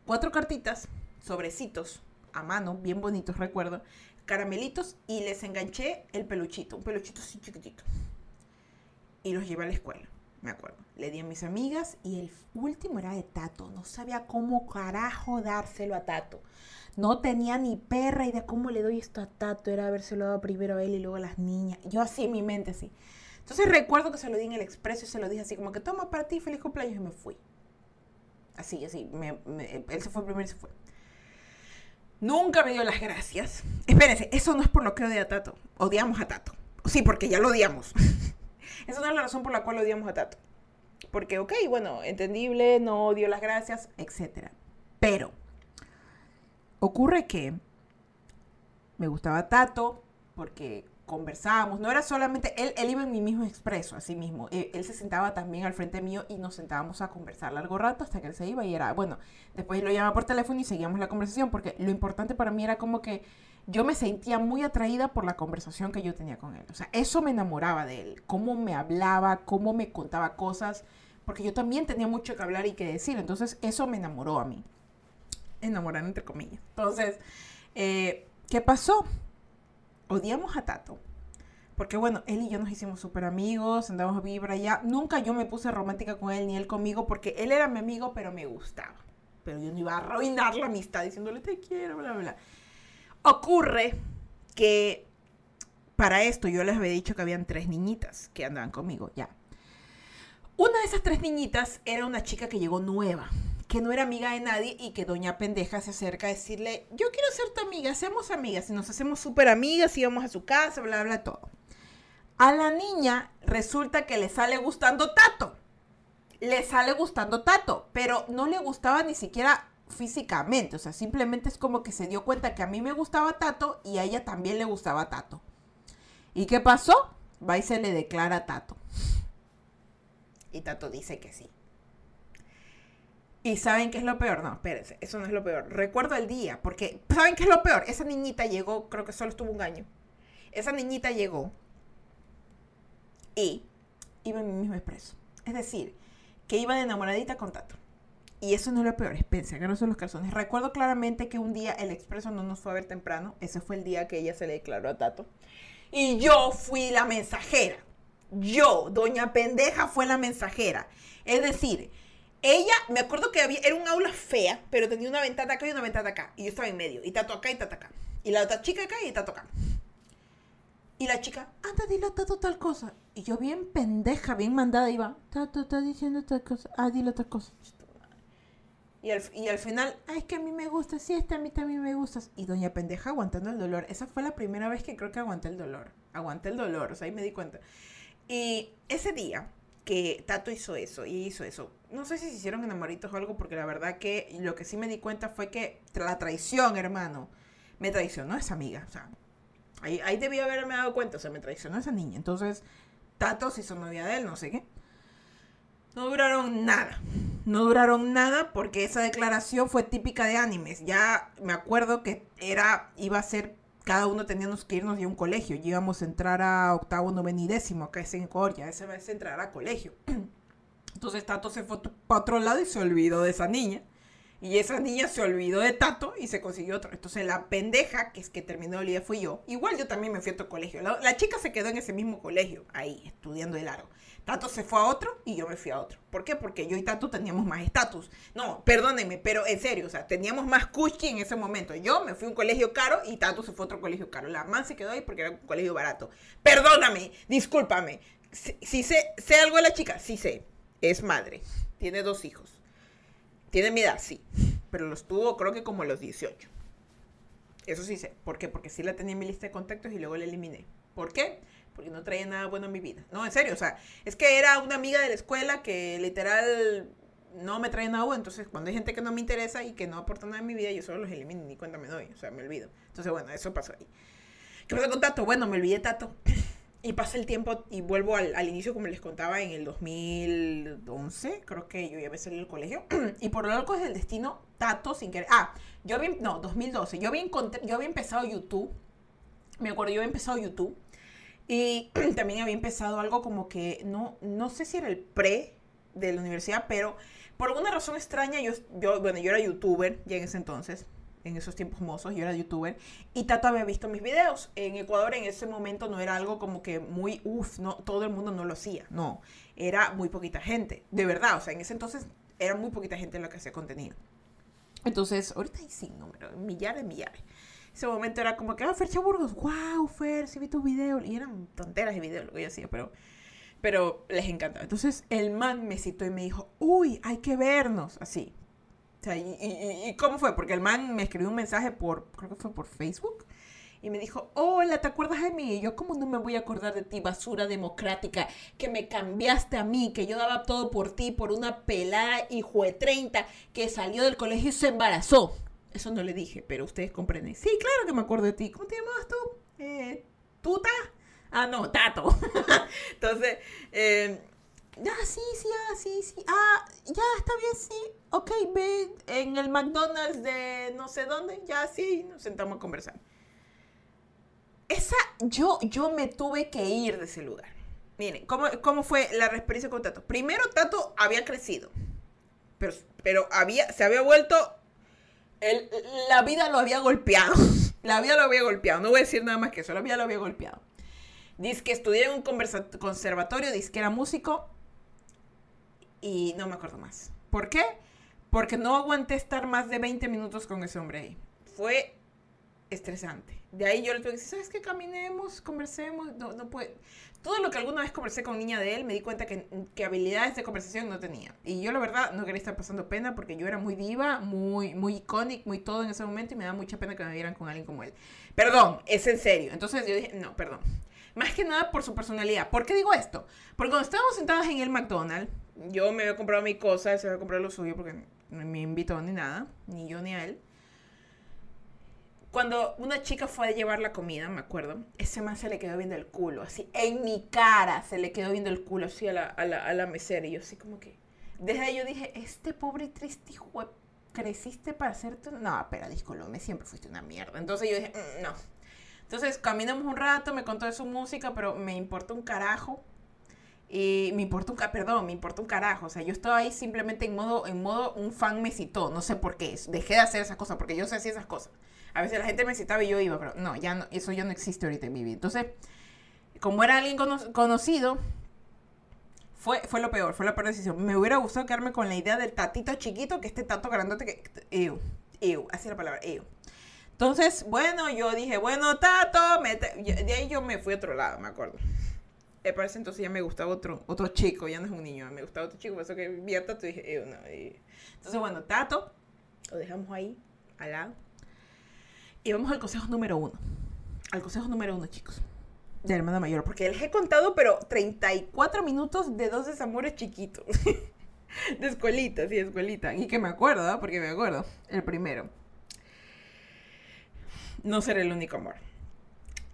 cuatro cartitas, sobrecitos, a mano, bien bonitos, recuerdo, caramelitos, y les enganché el peluchito, un peluchito así chiquitito. Y los llevé a la escuela, me acuerdo. Le di a mis amigas y el último era de Tato. No sabía cómo carajo dárselo a Tato. No tenía ni perra idea cómo le doy esto a Tato. Era habérselo dado primero a él y luego a las niñas. Yo así en mi mente, así. Entonces recuerdo que se lo di en el expreso y se lo dije así como que toma para ti, feliz cumpleaños y me fui. Así, así. él se fue primero y se fue. Nunca me dio las gracias. Espérense, eso no es por lo que odia a Tato. Odiamos a Tato. Sí, porque ya lo odiamos. Esa no es la razón por la cual odiamos a Tato. Porque, ok, bueno, entendible, no dio las gracias, etc. Pero Ocurre que me gustaba Tato porque conversábamos, no era solamente, él, él iba en mi mismo expreso, así mismo, él, él, se sentaba también al frente mío y nos sentábamos a conversar largo rato hasta que él se iba y era, bueno, después lo llamaba por teléfono y seguíamos la conversación porque lo importante para mí era como que yo me sentía muy atraída por la conversación que yo tenía con él, o sea, eso me enamoraba de él, cómo me hablaba, cómo me contaba cosas, porque yo también tenía mucho que hablar y que decir, entonces eso me enamoró a mí enamorar entre comillas. Entonces, eh, ¿qué pasó? Odiamos a Tato. Porque bueno, él y yo nos hicimos súper amigos, andamos vibra ya. Nunca yo me puse romántica con él ni él conmigo porque él era mi amigo, pero me gustaba. Pero yo no iba a arruinar la amistad diciéndole te quiero, bla, bla. Ocurre que para esto yo les había dicho que habían tres niñitas que andaban conmigo, ya. Una de esas tres niñitas era una chica que llegó nueva que no era amiga de nadie y que doña pendeja se acerca a decirle, yo quiero ser tu amiga, seamos amigas, y nos hacemos súper amigas y vamos a su casa, bla, bla, todo. A la niña resulta que le sale gustando Tato. Le sale gustando Tato, pero no le gustaba ni siquiera físicamente, o sea, simplemente es como que se dio cuenta que a mí me gustaba Tato y a ella también le gustaba Tato. ¿Y qué pasó? Va y se le declara Tato. Y Tato dice que sí. ¿Y saben qué es lo peor? No, espérense, eso no es lo peor. Recuerdo el día, porque ¿saben qué es lo peor? Esa niñita llegó, creo que solo estuvo un año. Esa niñita llegó y iba en mi mismo expreso. Es decir, que iba de enamoradita con Tato. Y eso no es lo peor, es que no son los calzones. Recuerdo claramente que un día el expreso no nos fue a ver temprano. Ese fue el día que ella se le declaró a Tato. Y yo fui la mensajera. Yo, doña pendeja, fue la mensajera. Es decir, ella, me acuerdo que había, era un aula fea, pero tenía una ventana acá y una ventana acá. Y yo estaba en medio. Y Tato acá y Tato acá. Y la otra chica acá y Tato acá. Y la chica, anda, dile a Tato tal cosa. Y yo bien pendeja, bien mandada, iba, Tato está diciendo tal cosa. Ah, dile tal cosa. Y al, y al final, ay, es que a mí me gusta, sí, este a mí también me gusta. Y doña pendeja aguantando el dolor. Esa fue la primera vez que creo que aguanté el dolor. Aguanté el dolor, o sea, ahí me di cuenta. Y ese día, que Tato hizo eso y hizo eso. No sé si se hicieron enamoritos o algo, porque la verdad que lo que sí me di cuenta fue que la traición, hermano, me traicionó esa amiga. O sea, ahí, ahí debí haberme dado cuenta, o sea, me traicionó esa niña. Entonces, Tato se hizo novia de él, no sé qué. No duraron nada. No duraron nada porque esa declaración fue típica de animes. Ya me acuerdo que era, iba a ser cada uno teníamos que irnos de un colegio. Y íbamos a entrar a octavo, noveno y décimo, acá es en Corea, ese a entrar a colegio. Entonces Tato se fue para otro lado y se olvidó de esa niña. Y esa niña se olvidó de Tato y se consiguió otro. Entonces la pendeja, que es que terminó el día, fui yo. Igual yo también me fui a otro colegio. La, chica se quedó en ese mismo colegio, ahí, estudiando el aro. Tato se fue a otro y yo me fui a otro. ¿Por qué? Porque yo y Tato teníamos más estatus. No, perdónenme, pero en serio, o sea, teníamos más cuchi en ese momento. Yo me fui a un colegio caro y Tato se fue a otro colegio caro. La man se quedó ahí porque era un colegio barato. Perdóname, discúlpame. Si, sé, sé algo de la chica, sí sé. Es madre. Tiene dos hijos tiene mi edad, sí. Pero los tuvo creo que como los 18. Eso sí sé. ¿Por qué? Porque sí la tenía en mi lista de contactos y luego la eliminé. ¿Por qué? Porque no traía nada bueno en mi vida. No, en serio. O sea, es que era una amiga de la escuela que literal no me trae nada bueno. Entonces, cuando hay gente que no me interesa y que no aporta nada en mi vida, yo solo los elimino ni cuenta me doy. O sea, me olvido. Entonces, bueno, eso pasó ahí. ¿Qué pasó con Tato? Bueno, me olvidé Tato. Y pasa el tiempo y vuelvo al, al, inicio, como les contaba, en el 2011, creo que yo ya había salido del colegio. y por lo largo del destino, Tato, sin querer. Ah, yo había, no, 2012. Yo había, yo había empezado YouTube. Me acuerdo, yo había empezado YouTube. Y también había empezado algo como que, no, no sé si era el pre de la universidad, pero por alguna razón extraña, yo, yo, bueno, yo era youtuber ya en ese entonces en esos tiempos mozos, yo era youtuber, y Tato había visto mis videos. En Ecuador en ese momento no era algo como que muy, uff, no, todo el mundo no lo hacía, no, era muy poquita gente, de verdad, o sea, en ese entonces era muy poquita gente la que hacía contenido. Entonces, ahorita hay sin número, millares, millares. Ese momento era como que, ah, Fer Chaburgos, wow, Fer, sí vi tus videos, y eran tonteras de videos lo que yo hacía, pero pero les encantaba. Entonces el man me citó y me dijo, uy, hay que vernos, así, y, cómo fue? Porque el man me escribió un mensaje por, creo que fue por Facebook, y me dijo, hola, ¿te acuerdas de mí? Y yo, ¿cómo no me voy a acordar de ti, basura democrática? Que me cambiaste a mí, que yo daba todo por ti, por una pelada hijo de 30 que salió del colegio y se embarazó. Eso no le dije, pero ustedes comprenden. Sí, claro que me acuerdo de ti. ¿Cómo te llamabas tú? Eh, ¿Tuta? Ah, no, Tato. Entonces, eh, ya, sí, sí, ah, sí, sí. Ah, ya, está bien, sí. Ok, ve en el McDonald's de no sé dónde. Ya, sí, nos sentamos a conversar. Esa, yo, yo me tuve que ir de ese lugar. Miren, ¿cómo, cómo fue la experiencia con Tato? Primero, Tato había crecido. Pero, pero había, se había vuelto... La vida lo había golpeado. La vida lo había golpeado. No voy a decir nada más que eso. La vida lo había golpeado. Dice que estudié en un conservatorio, dice que era músico y no me acuerdo más. ¿Por qué? Porque no aguanté estar más de 20 minutos con ese hombre ahí. Fue estresante. De ahí yo le tuve que ¿sabes qué? Caminemos, conversemos. No, no puede. Todo lo que alguna vez conversé con niña de él, me di cuenta que, que, habilidades de conversación no tenía. Y yo la verdad no quería estar pasando pena porque yo era muy diva, muy, muy icónica, muy todo en ese momento y me da mucha pena que me vieran con alguien como él. Perdón, es en serio. Entonces yo dije, no, perdón. Más que nada por su personalidad. ¿Por qué digo esto? Porque cuando estábamos sentados en el McDonald's, yo me había comprado mi cosa, él se había comprado lo suyo porque no me invitó ni nada, ni yo ni a él. Cuando una chica fue a llevar la comida, me acuerdo, ese man se le quedó viendo el culo, así, en mi cara se le quedó viendo el culo, así a la, a la, a la mesera. Y yo así como que, desde ahí yo dije, este pobre triste hijo, creciste para hacerte... No, espera, me siempre fuiste una mierda. Entonces yo dije, mm, no. Entonces caminamos un rato, me contó de su música, pero me importa un carajo y me importa un, perdón, me importa un carajo. O sea, yo estaba ahí simplemente en modo, en modo un fan me citó. No sé por qué. Dejé de hacer esas cosas porque yo sé hacer esas cosas. A veces la gente me citaba y yo iba, pero no, ya no, eso ya no existe ahorita en mi vida. Entonces, como era alguien conocido, fue, fue lo peor, fue la peor decisión. Me hubiera gustado quedarme con la idea del tatito chiquito que este tato grandote que... Ew, ew, así la palabra, ew. Entonces, bueno, yo dije, bueno, tato, de ahí yo me fui a otro lado, me acuerdo me parece entonces ya me gustaba otro, otro chico, ya no es un niño, me gustaba otro chico, por eso que vi a Tato y dije, eh, no, entonces bueno, Tato, lo dejamos ahí, al lado, y vamos al consejo número uno, al consejo número uno, chicos, de hermana mayor, porque les he contado, pero 34 minutos de dos desamores chiquitos, de escuelita, sí, de escuelita, y que me acuerdo, ¿eh? porque me acuerdo, el primero, no ser el único amor.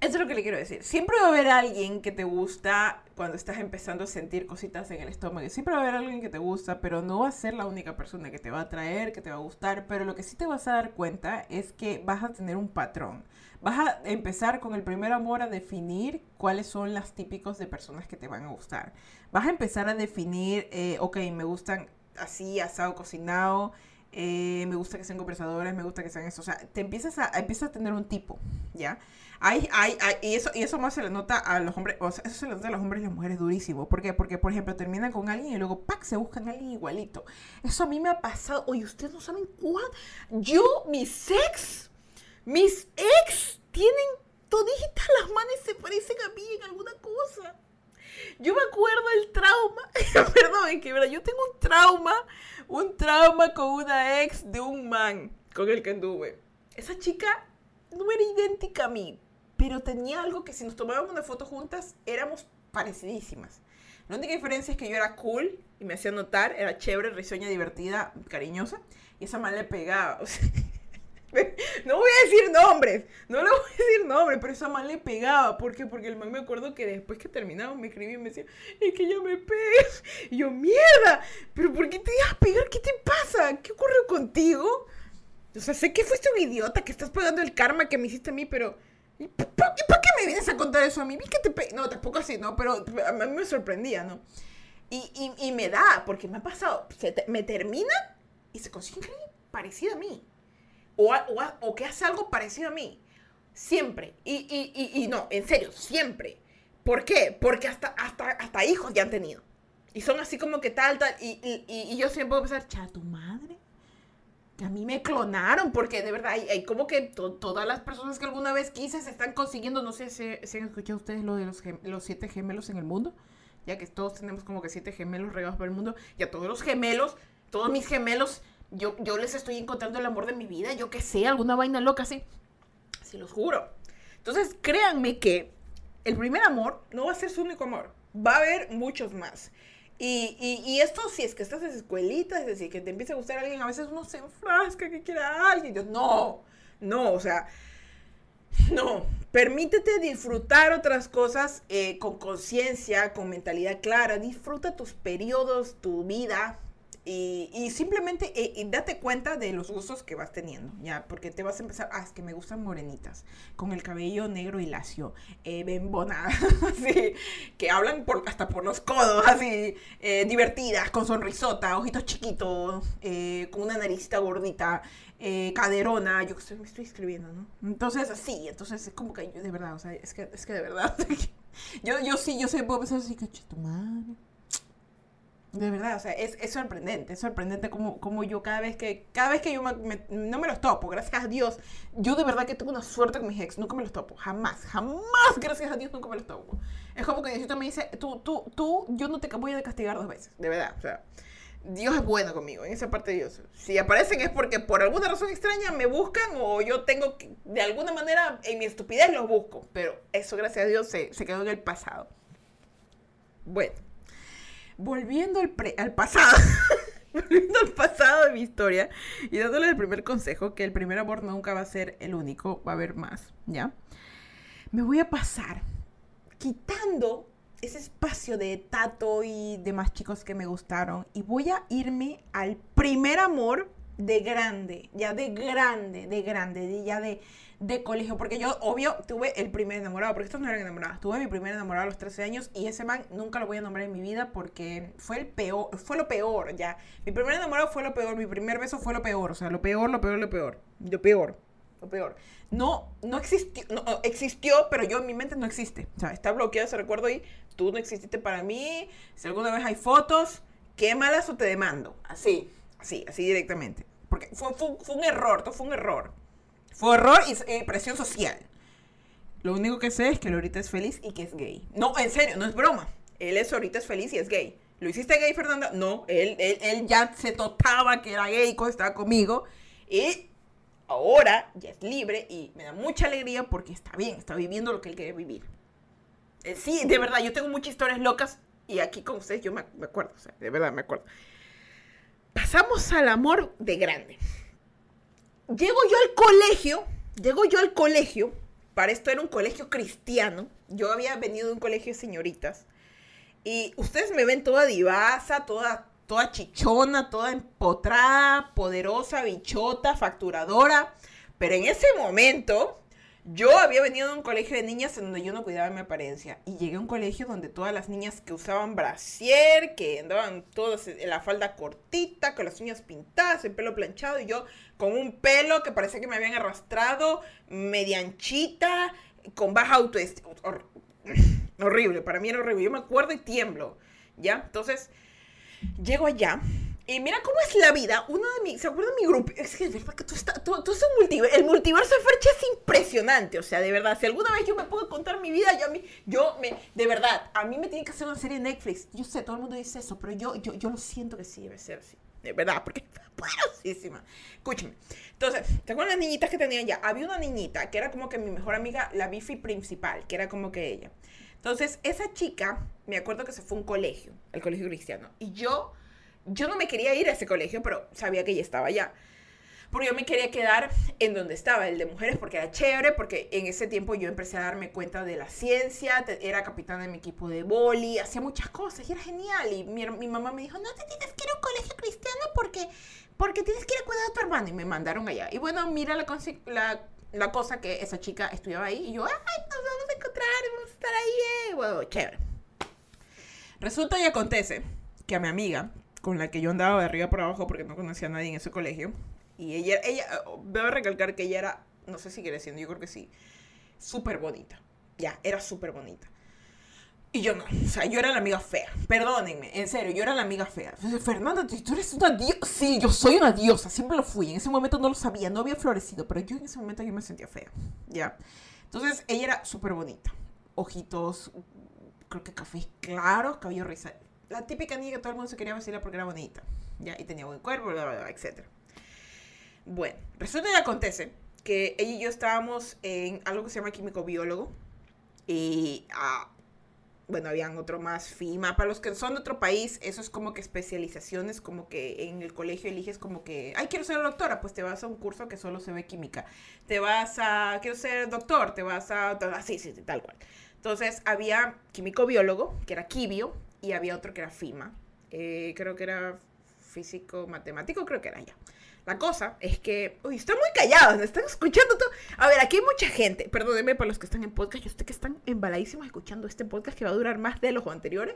Eso es lo que le quiero decir. Siempre va a haber alguien que te gusta cuando estás empezando a sentir cositas en el estómago. Siempre va a haber alguien que te gusta, pero no va a ser la única persona que te va a atraer, que te va a gustar. Pero lo que sí te vas a dar cuenta es que vas a tener un patrón. Vas a empezar con el primer amor a definir cuáles son las típicos de personas que te van a gustar. Vas a empezar a definir, eh, ok, me gustan así, asado, cocinado, eh, me gusta que sean conversadores, me gusta que sean eso. O sea, te empiezas a, empiezas a tener un tipo, ¿ya? Hay, hay, hay, y, eso, y eso más se le nota a los hombres, o sea, eso se le nota a los hombres y las mujeres durísimo. ¿Por qué? Porque, por ejemplo, terminan con alguien y luego, ¡pac!, se buscan a alguien igualito. Eso a mí me ha pasado. Oye, ustedes no saben cuál. Yo, mis ex, mis ex tienen toditas las manos se parecen a mí en alguna cosa. Yo me acuerdo el trauma, perdón, es que ¿verdad? yo tengo un trauma, un trauma con una ex de un man con el que anduve. Esa chica no era idéntica a mí, pero tenía algo que si nos tomábamos una foto juntas éramos parecidísimas. La única diferencia es que yo era cool y me hacía notar, era chévere, risueña, divertida, cariñosa, y esa man le pegaba. O sea, no voy a decir nombres, no le voy a decir nombres, pero esa man le pegaba. ¿Por qué? Porque el man me acuerdo que después que terminaba me escribía y me decía, es que ya me pegas. Yo, mierda, pero ¿por qué te ibas a pegar? ¿Qué te pasa? ¿Qué ocurrió contigo? O sea, sé que fuiste un idiota, que estás pagando el karma que me hiciste a mí, pero... ¿Y por qué me vienes a contar eso a mí? Vi que te No, tampoco así, ¿no? Pero a mí me sorprendía, ¿no? Y, y, me da, porque me ha pasado, me termina y se consigue parecido a mí o, que hace algo parecido a mí. Siempre. Y, y, y, no, en serio, siempre. ¿Por qué? Porque hasta, hasta, hasta hijos ya han tenido. Y son así como que tal, tal. Y, yo siempre puedo pensar, cha, tu madre. A mí me clonaron, porque de verdad hay, como que todas las personas que alguna vez quise se están consiguiendo. No sé si, si han escuchado ustedes lo de los, los siete gemelos en el mundo. Ya que todos tenemos como que siete gemelos regados por el mundo. Y a todos los gemelos, todos mis gemelos yo, yo les estoy encontrando el amor de mi vida, yo que sé, alguna vaina loca así. Se los juro. Entonces, créanme que el primer amor no va a ser su único amor. Va a haber muchos más. Y, y, esto, si es que estás en escuelita, es decir, que te empieza a gustar a alguien, a veces uno se enfrasca que quiera a alguien. Yo, no, no, o sea, no. Permítete disfrutar otras cosas eh, con conciencia, con mentalidad clara. Disfruta tus periodos, tu vida, y, simplemente eh, date cuenta de los gustos que vas teniendo, ¿ya? Porque te vas a empezar, ah, es que me gustan morenitas, con el cabello negro y lacio, eh, bembonadas, así, que hablan hasta por los codos, así, eh, divertidas, con sonrisota, ojitos chiquitos, eh, con una naricita gordita, caderona, yo me estoy escribiendo, ¿no? Entonces, así, entonces es como que yo, de verdad, o sea, es que, es que de verdad, yo, yo sí, yo sé, puedo pensar así, que de verdad, o sea, es, es sorprendente, es sorprendente como, como, yo cada vez que, cada vez que yo no me los topo, gracias a Dios, yo de verdad que tengo una suerte con mis ex, nunca me los topo, jamás, jamás, gracias a Dios, nunca me los topo. Es como que Diosito me dice, tú, tú, tú, yo no te voy a castigar dos veces, de verdad, o sea, Dios es bueno conmigo, en esa parte de Dios. Si aparecen es porque por alguna razón extraña me buscan o yo tengo que, de alguna manera, en mi estupidez los busco, pero eso, gracias a Dios, se, se quedó en el pasado. Bueno volviendo al, al pasado, volviendo al pasado de mi historia y dándole el primer consejo, que el primer amor nunca va a ser el único, va a haber más, ¿ya? Me voy a pasar quitando ese espacio de Tato y demás chicos que me gustaron y voy a irme al primer amor de grande, ya de grande, de grande, de ya de de colegio, porque yo, obvio, tuve el primer enamorado, porque estos no eran enamorados, tuve mi primer enamorado a los 13 años y ese man nunca lo voy a nombrar en mi vida porque fue el peor, fue lo peor, ya. Mi primer enamorado fue lo peor, mi primer beso fue lo peor, o sea, lo peor, lo peor, lo peor, lo peor, lo peor. No, no existió, no, existió, pero yo en mi mente no existe, o sea, está bloqueado ese recuerdo ahí, tú no exististe para mí, si alguna vez hay fotos, quémalas o te demando, así, así, así directamente. Porque fue, fue, fue un error, todo fue un error. Fue horror y presión social. Lo único que sé es que ahorita es feliz y que es gay. No, en serio, no es broma. Él es ahorita es feliz y es gay. ¿Lo hiciste gay, Fernanda? No, él, él, ya se totaba que era gay cuando estaba conmigo. Y ahora ya es libre y me da mucha alegría porque está bien, está viviendo lo que él quiere vivir. Eh, sí, de verdad, yo tengo muchas historias locas y aquí con ustedes yo me, me acuerdo, o sea, de verdad me acuerdo. Pasamos al amor de grande. Llego yo al colegio, llego yo al colegio, para esto era un colegio cristiano, yo había venido de un colegio de señoritas, y ustedes me ven toda divasa, toda, toda chichona, toda empotrada, poderosa, bichota, facturadora, pero en ese momento Yo había venido de un colegio de niñas en donde yo no cuidaba mi apariencia. Y llegué a un colegio donde todas las niñas que usaban brasier, que andaban todas en la falda cortita, con las uñas pintadas, el pelo planchado, y yo con un pelo que parecía que me habían arrastrado, media anchita, con baja autoestima. horrible, para mí era horrible. Yo me acuerdo y tiemblo, ¿ya? Entonces, llego allá y mira cómo es la vida. Uno de mis, ¿se acuerdan mi grupo? Es que es verdad que todo está, todo, todo es un multiverso. El multiverso de Ferche es impresionante. O sea, de verdad, si alguna vez yo me puedo contar mi vida, yo a mí, yo me, de verdad, a mí me tiene que hacer una serie Netflix. Yo sé, todo el mundo dice eso, pero yo, yo, yo lo siento que sí debe ser así. De verdad, porque es poderosísima. Escúchame. Entonces, ¿te acuerdas las niñitas que tenían ya? Había una niñita que era como que mi mejor amiga, la bifi principal, que era como que ella. Entonces, esa chica, me acuerdo que se fue a un colegio, el colegio cristiano. Y yo yo no me quería ir a ese colegio, pero sabía que ella estaba allá. Porque yo me quería quedar en donde estaba, el de mujeres, porque era chévere, porque en ese tiempo yo empecé a darme cuenta de la ciencia, era capitán de mi equipo de boli, hacía muchas cosas y era genial. Y mi, mi, mamá me dijo, no te tienes que ir a un colegio cristiano porque, porque tienes que ir a cuidar a tu hermano. Y me mandaron allá. Y bueno, mira la, la, la cosa que esa chica estudiaba ahí. Y yo, ay, nos vamos a encontrar, vamos a estar ahí. Eh". Bueno, chévere. Resulta y acontece que a mi amiga, con la que yo andaba de arriba para abajo porque no conocía a nadie en ese colegio. Y ella, ella, debo recalcar que ella era, no sé si quiere siendo, yo creo que sí, súper bonita. Ya, era súper bonita. Y yo no, o sea, yo era la amiga fea. Perdónenme, en serio, yo era la amiga fea. Fernanda, tú eres una diosa. Sí, yo soy una diosa, siempre lo fui. En ese momento no lo sabía, no había florecido, pero yo en ese momento yo me sentía fea. Ya. Entonces, ella era súper bonita. Ojitos, creo que café claro, cabello rizado la típica niña que todo el mundo se quería vestir porque era bonita, ¿ya? Y tenía buen cuerpo, bla, etc. Bueno, resulta y acontece que ella y yo estábamos en algo que se llama químico biólogo y, ah, bueno, habían otro más, FIMA. Para los que son de otro país, eso es como que especializaciones, como que en el colegio eliges como que, ay, quiero ser doctora, pues te vas a un curso que solo se ve química. Te vas a, quiero ser doctor, te vas a, así, sí, sí, tal cual. Entonces había químico biólogo, que era quibio, y había otro que era FIMA. Eh, creo que era físico matemático, creo que era ya. La cosa es que, uy, están muy callados, me están escuchando todo. A ver, aquí hay mucha gente, perdónenme para los que están en podcast, yo sé que están embaladísimos escuchando este podcast que va a durar más de los anteriores.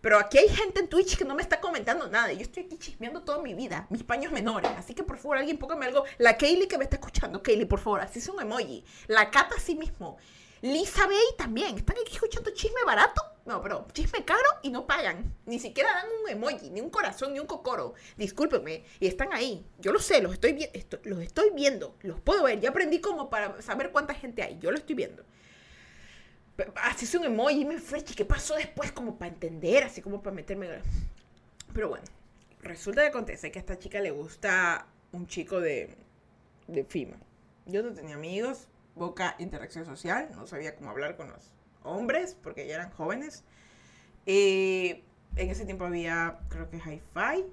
Pero aquí hay gente en Twitch que no me está comentando nada. Yo estoy aquí chismeando toda mi vida, mis paños menores. Así que por favor, alguien póngame algo. La Kaylee que me está escuchando, Kaylee, por favor, así es un emoji. La Cata así mismo. Lisa Bay también. ¿Están aquí escuchando chisme barato? No, pero chisme caro y no pagan. Ni siquiera dan un emoji, ni un corazón, ni un cocoro. Discúlpenme. Y están ahí. Yo lo sé, los estoy, los estoy viendo. Los puedo ver. Ya aprendí como para saber cuánta gente hay. Yo lo estoy viendo. Así es un emoji, me frechi. ¿Qué pasó después? Como para entender, así como para meterme. Pero bueno, resulta que acontece que a esta chica le gusta un chico de, de FIMA. Yo no tenía amigos, poca interacción social, no sabía cómo hablar con los hombres porque ya eran jóvenes. Y en ese tiempo había, creo que hi-fi.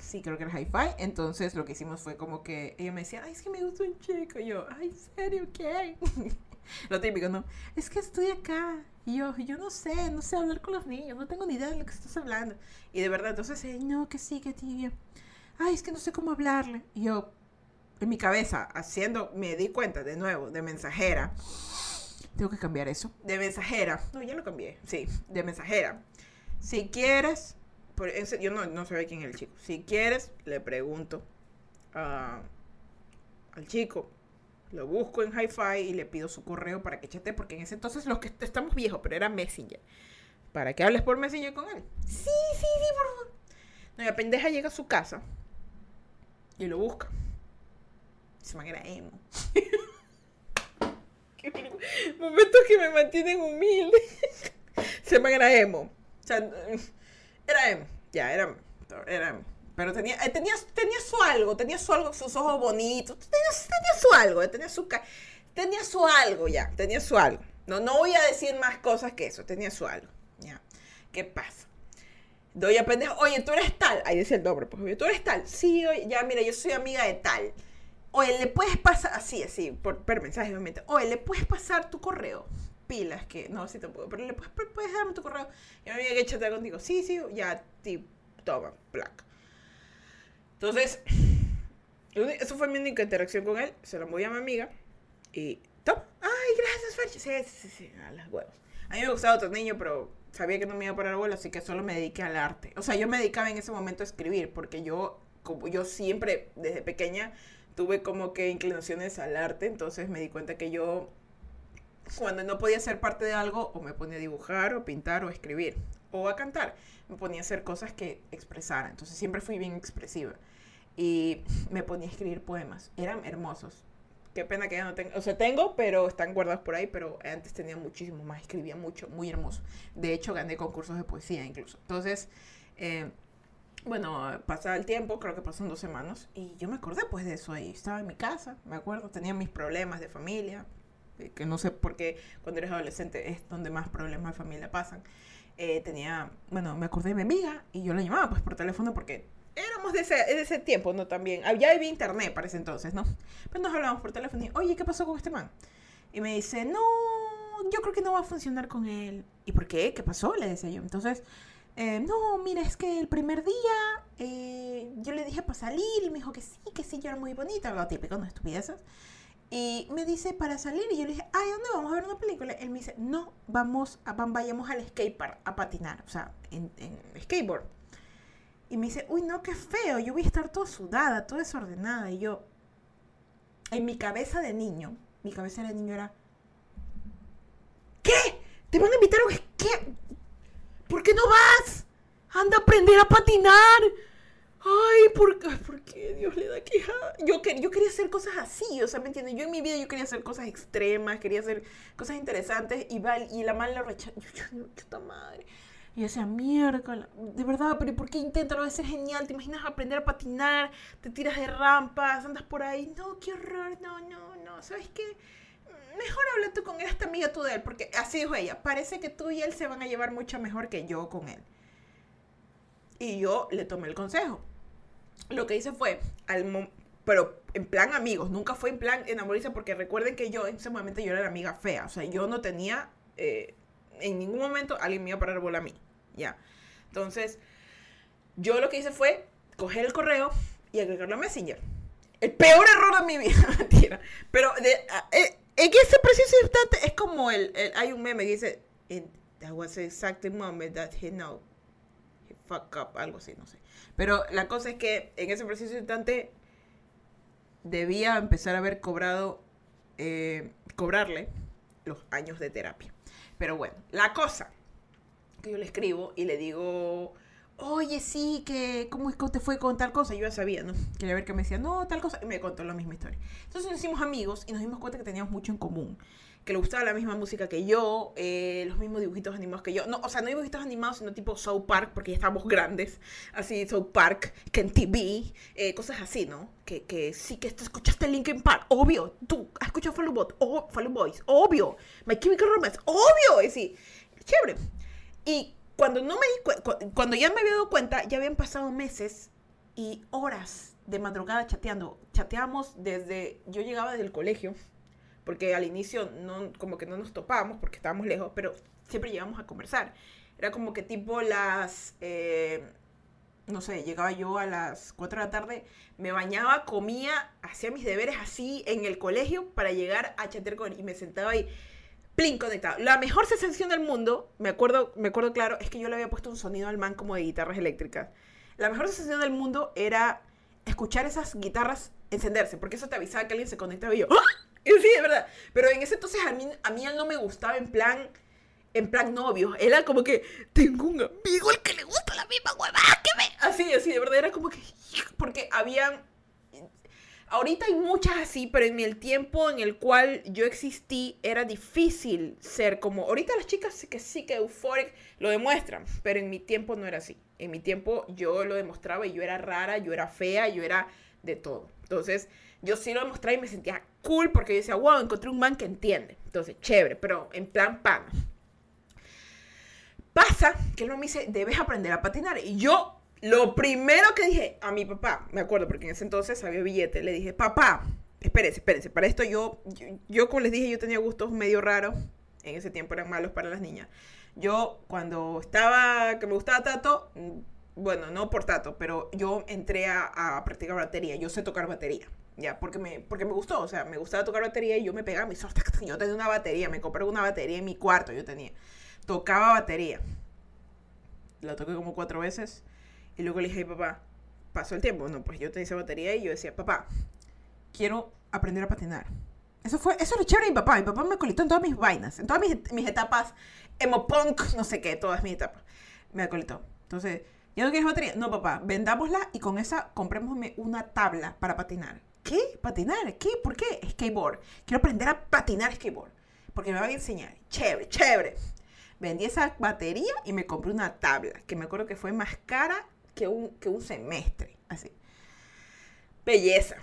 Sí, creo que era hi-fi. Entonces lo que hicimos fue como que ella me decía, ay, es que me gusta un chico. Y yo, ay, ¿serio qué? lo típico, ¿no? Es que estoy acá. Y yo, yo no sé, no sé hablar con los niños, no tengo ni idea de lo que estás hablando. Y de verdad, entonces, no, que sí, que tibia. Ay, es que no sé cómo hablarle. Y yo, en mi cabeza, haciendo, me di cuenta de nuevo, de mensajera. Tengo que cambiar eso. De mensajera. No, ya lo cambié. Sí, de mensajera. Si quieres, por, yo no, no sabía quién es el chico. Si quieres, le pregunto al chico. Lo busco en hi-fi y le pido su correo para que chate, porque en ese entonces los que estamos viejos, pero era Messenger. Para que hables por Messenger con él. Sí, sí, sí, por favor. No, la pendeja llega a su casa y lo busca. Se me era emo. Momentos que me mantienen humilde. Se me era emo. O sea, era emo. Ya, era, era emo. Pero tenía, eh, tenía, tenía su algo, tenía su algo, sus ojos bonitos, tenía, tenía su algo, eh, tenía su, tenía su algo ya, tenía su algo. No, no voy a decir más cosas que eso, tenía su algo. Ya. ¿Qué pasa? Doy a pendejo, oye, tú eres tal. Ahí dice el doble, pues, tú eres tal. Sí, oye, ya, mira, yo soy amiga de tal oye, le puedes pasar, así, así, por, por mensaje, obviamente, oye, le puedes pasar tu correo. Pilas, que no, sí puedo, pero le puedes, puedes darme tu correo. Y me había que chatear contigo. Sí, sí, ya, ti, toma, placa. Entonces, eso fue mi única interacción con él. Se lo envié a mi amiga. Y, toma, ay, Ferchi? Sí, sí, sí, a las huevos. A mí me gustaba otro niño, pero sabía que no me iba a parar bola, así que solo me dediqué al arte. O sea, yo me dedicaba en ese momento a escribir, porque yo, como yo siempre, desde pequeña, tuve como que inclinaciones al arte, entonces me di cuenta que yo, cuando no podía ser parte de algo, o me ponía a dibujar, o pintar, o escribir, o a cantar, me ponía a hacer cosas que expresara. Entonces siempre fui bien expresiva. Y me ponía a escribir poemas. Eran hermosos. Qué pena que ya no tengo. O sea, tengo, pero están guardados por ahí. Pero antes tenía muchísimo más. Escribía mucho, muy hermoso. De hecho, gané concursos de poesía incluso. Entonces, eh, bueno, pasa el tiempo, creo que pasan dos semanas. Y yo me acordé pues de eso ahí. Estaba en mi casa, me acuerdo. Tenía mis problemas de familia. eh, Que no sé por qué cuando eres adolescente es donde más problemas de familia pasan. Eh, tenía, bueno, me acordé de mi amiga y yo la llamaba pues por teléfono porque éramos de ese, de ese tiempo, ¿no? También, ah, ya había internet para ese entonces, ¿no? Pero nos hablábamos por teléfono y, oye, ¿qué pasó con este man? Y me dice, no, yo creo que no va a funcionar con él. ¿Y por qué? ¿Qué pasó? Le decía yo. Entonces, eh, no, mira, es que el primer día eh, yo le dije para salir y me dijo que sí, que sí, yo era muy bonita, lo típico, no estupideces. Y me dice para salir y yo le dije, ay, ¿dónde vamos a ver una película? Él me dice, no, vamos, a, vayamos al skatepark a patinar, o sea, en, en skateboard. Y me dice, uy, no, qué feo, yo voy a estar toda sudada, toda desordenada. Y yo, en mi cabeza de niño, mi cabeza de niño era, ¿qué? ¿Te van a invitar a un skate? ¿Por qué no vas? Anda a aprender a patinar. Ay, ¿por ¿por qué Dios le da queja? Yo, yo quería hacer cosas así, o sea, ¿me entiendes? Yo en mi vida yo quería hacer cosas extremas, quería hacer cosas interesantes y, va, y la mal lo rechazó. Yo, yo, puta madre. Y yo decía, mierda, de verdad, pero ¿y ¿por qué inténtalo? Va a ser genial. ¿Te imaginas aprender a patinar? Te tiras de rampas, andas por ahí. No, qué horror, no, no, no. ¿Sabes qué? Mejor habla tú con esta amiga tú de él, porque así dijo ella. Parece que tú y él se van a llevar mucho mejor que yo con él. Y yo le tomé el consejo. Lo que hice fue, pero en plan amigos, nunca fue en plan enamoriza, porque recuerden que yo en ese momento yo era la amiga fea, o sea, yo no tenía, eh, en ningún momento alguien me iba a a mí, ya. Entonces, yo lo que hice fue coger el correo y agregarlo a Messenger. El peor error de mi vida, mentira. Pero de, eh, en ese preciso instante es como el, hay un meme que dice, "In- that was the moment that he know he fuck up, algo así, no sé. Pero la cosa es que en ese preciso instante debía empezar a haber cobrado, eh, cobrarle los años de terapia. Pero bueno, la cosa que yo le escribo y le digo, oye, sí, que cómo es que te fue con tal cosa. Yo ya sabía, ¿no? Quería ver que me decía, no, tal cosa. Y me contó la misma historia. Entonces nos hicimos amigos y nos dimos cuenta que teníamos mucho en común. Que le gustaba la misma música que yo, eh, los mismos dibujitos animados que yo. No, o sea, no dibujitos animados, sino tipo South Park, porque ya estábamos grandes. Así, South Park, Ken TV, eh, cosas así, ¿no? Que, que sí, que tú escuchaste Linkin Park, obvio. Tú has escuchado Fall Boy, oh, Fall Boys, obvio. My Chemical Romance, obvio. Y sí, chévere. Y cuando no me di cuando ya me había dado cuenta, ya habían pasado meses y horas de madrugada chateando. Chateábamos desde, yo llegaba desde el colegio, porque al inicio no, como que no nos topábamos porque estábamos lejos, pero siempre llegamos a conversar. Era como que tipo las, eh, no sé, llegaba yo a las 4 de la tarde, me bañaba, comía, hacía mis deberes así en el colegio para llegar a chatear con él y me sentaba ahí plin conectado. La mejor sensación del mundo, me acuerdo, me acuerdo claro, es que yo le había puesto un sonido al man como de guitarras eléctricas. La mejor sensación del mundo era escuchar esas guitarras encenderse, porque eso te avisaba que alguien se conectaba y yo, ¡ah! Y sí, de verdad. Pero en ese entonces a mí, a mí él no me gustaba en plan, en plan novio. Era como que, tengo un amigo al que le gusta la misma huevada que me... Así, así, de verdad, era como que, porque habían Ahorita hay muchas así, pero en el tiempo en el cual yo existí era difícil ser como... Ahorita las chicas que sí que euphoric lo demuestran, pero en mi tiempo no era así. En mi tiempo yo lo demostraba y yo era rara, yo era fea, yo era de todo. Entonces yo sí lo demostraba y me sentía cool porque yo decía, wow, encontré un man que entiende. Entonces, chévere, pero en plan pan. Pasa que él me dice, debes aprender a patinar. Y yo lo primero que dije a mi papá, me acuerdo porque en ese entonces había billete, le dije, papá, espérense, espérense, para esto yo, yo, como les dije, yo tenía gustos medio raros, en ese tiempo eran malos para las niñas. Yo cuando estaba, que me gustaba Tato, bueno, no por Tato, pero yo entré a, a practicar batería, yo sé tocar batería, ya, porque me, porque me gustó, o sea, me gustaba tocar batería y yo me pegaba mis yo tenía una batería, me compré una batería en mi cuarto, yo tenía, tocaba batería, la toqué como cuatro veces y luego le dije, papá, pasó el tiempo, no, pues yo tenía esa batería y yo decía, papá, quiero aprender a patinar. Eso fue, eso lo chévere de mi papá. Mi papá me colitó en todas mis vainas, en todas mis, mis etapas, emo punk, no sé qué, todas mis etapas. Me acolitó. Entonces, ¿ya no quieres batería? No, papá, vendámosla y con esa comprémosme una tabla para patinar. ¿Qué? ¿Patinar? ¿Qué? ¿Por qué? Skateboard. Quiero aprender a patinar skateboard. Porque me va a enseñar. Chévere, chévere. Vendí esa batería y me compré una tabla, que me acuerdo que fue más cara que un, que un semestre. Así. Belleza.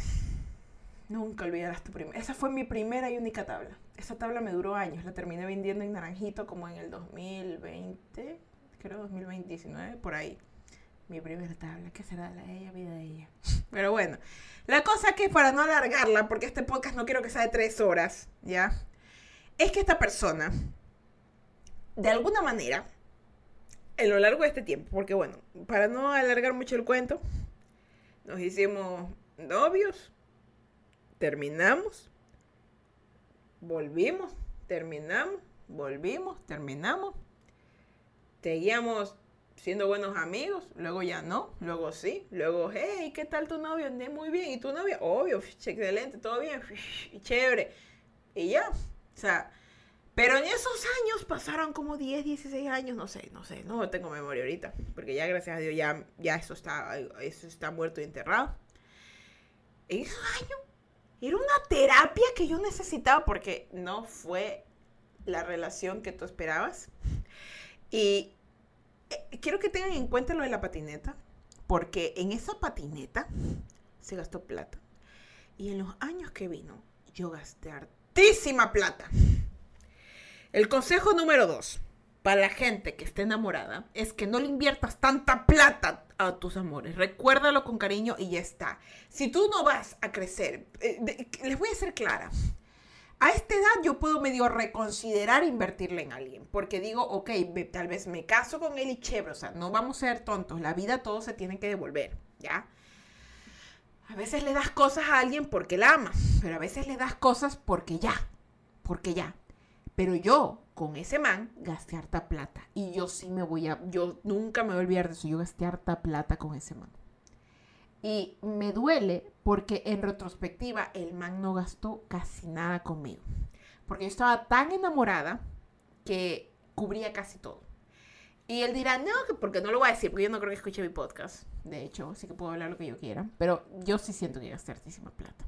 Nunca olvidarás tu primera. Esa fue mi primera y única tabla. Esa tabla me duró años. La terminé vendiendo en Naranjito como en el 2020, creo 2029, por ahí mi primera tabla, ¿qué será la ella, vida de ella? Pero bueno, la cosa que para no alargarla, porque este podcast no quiero que sea de tres horas, ¿ya? Es que esta persona, de alguna manera, en lo largo de este tiempo, porque bueno, para no alargar mucho el cuento, nos hicimos novios, terminamos, volvimos, terminamos, volvimos, terminamos, seguíamos siendo buenos amigos, luego ya no, luego sí, luego, hey, ¿qué tal tu novio? Muy bien, ¿y tu novia? Obvio, excelente, todo bien, chévere. Y ya, o sea, pero en esos años pasaron como 10, 16 años, no sé, no sé, no tengo memoria ahorita, porque ya gracias a Dios ya, ya eso, está, eso está muerto y enterrado. En esos años era una terapia que yo necesitaba porque no fue la relación que tú esperabas. Y eh, quiero que tengan en cuenta lo de la patineta, porque en esa patineta se gastó plata. Y en los años que vino, yo gasté hartísima plata. El consejo número dos para la gente que esté enamorada es que no le inviertas tanta plata a tus amores. Recuérdalo con cariño y ya está. Si tú no vas a crecer, eh, les voy a ser clara a esta edad yo puedo medio reconsiderar invertirle en alguien, porque digo, ok, tal vez me caso con él y chévere, o sea, no vamos a ser tontos, la vida todo se tiene que devolver, ¿ya? A veces le das cosas a alguien porque la amas, pero a veces le das cosas porque ya, porque ya. Pero yo, con ese man, gasté harta plata. Y yo sí me voy a, yo nunca me voy a olvidar de eso, yo gasté harta plata con ese man. Y me duele porque en retrospectiva el man no gastó casi nada conmigo. Porque yo estaba tan enamorada que cubría casi todo. Y él dirá, no, porque no lo voy a decir, porque yo no creo que escuche mi podcast. De hecho, así que puedo hablar lo que yo quiera. Pero yo sí siento que gasté hartísima plata.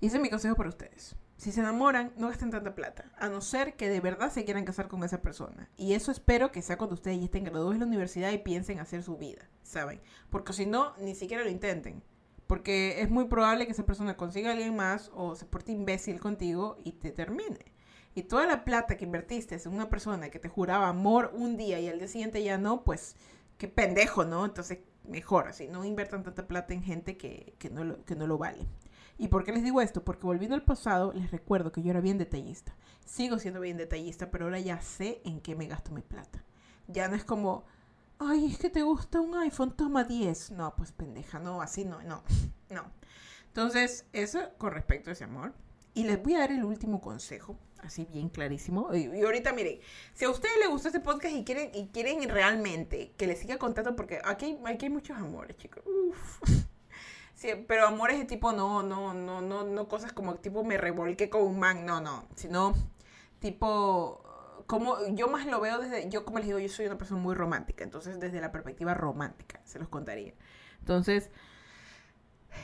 Y ese es mi consejo para ustedes. Si se enamoran, no gasten tanta plata, a no ser que de verdad se quieran casar con esa persona. Y eso espero que sea cuando ustedes ya estén graduados en la universidad y piensen hacer su vida, ¿saben? Porque si no, ni siquiera lo intenten. Porque es muy probable que esa persona consiga a alguien más o se porte imbécil contigo y te termine. Y toda la plata que invertiste en una persona que te juraba amor un día y al día siguiente ya no, pues qué pendejo, ¿no? Entonces, mejor así, no inviertan tanta plata en gente que, no, que no lo vale. ¿Y por qué les digo esto? Porque volviendo al pasado, les recuerdo que yo era bien detallista. Sigo siendo bien detallista, pero ahora ya sé en qué me gasto mi plata. Ya no es como, ay, es que te gusta un iPhone, toma 10. No, pues pendeja, no, así no, no, no. Entonces, eso con respecto a ese amor. Y les voy a dar el último consejo, así bien clarísimo. Y, ahorita miren, si a ustedes les gusta este podcast y quieren, y quieren realmente que les siga contando, porque aquí, aquí hay muchos amores, chicos. Uf. Sí, pero amores de tipo no, no, no, no, no cosas como tipo me revolqué con un man, no, no, sino tipo como yo más lo veo desde, yo como les digo, yo soy una persona muy romántica, entonces desde la perspectiva romántica se los contaría. Entonces,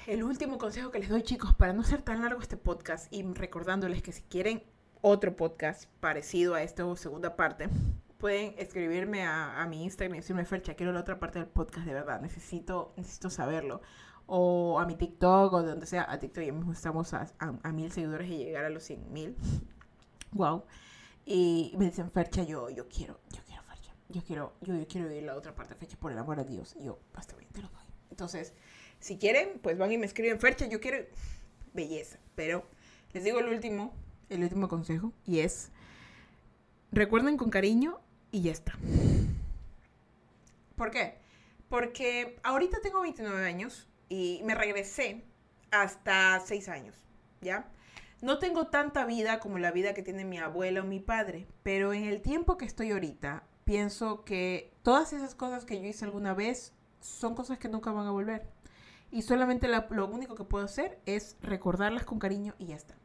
el último consejo que les doy chicos, para no ser tan largo este podcast y recordándoles que si quieren otro podcast parecido a esta segunda parte, pueden escribirme a, a mi Instagram y decirme, Fercha, quiero la otra parte del podcast, de verdad, necesito, necesito saberlo o a mi TikTok o de donde sea. A TikTok ya mismo estamos a, mil seguidores y llegar a los cien mil. Wow. Y me dicen, Fercha, yo, yo quiero, yo quiero Fercha. Yo quiero, yo, yo quiero ir la otra parte Fercha por el amor a Dios. Y yo, basta bien, te lo doy. Entonces, si quieren, pues van y me escriben, Fercha, yo quiero belleza. Pero les digo el último, el último consejo. Y es, recuerden con cariño y ya está. ¿Por qué? Porque ahorita tengo 29 años y me regresé hasta seis años, ¿ya? No tengo tanta vida como la vida que tiene mi abuela o mi padre, pero en el tiempo que estoy ahorita, pienso que todas esas cosas que yo hice alguna vez son cosas que nunca van a volver. Y solamente lo único que puedo hacer es recordarlas con cariño y ya está.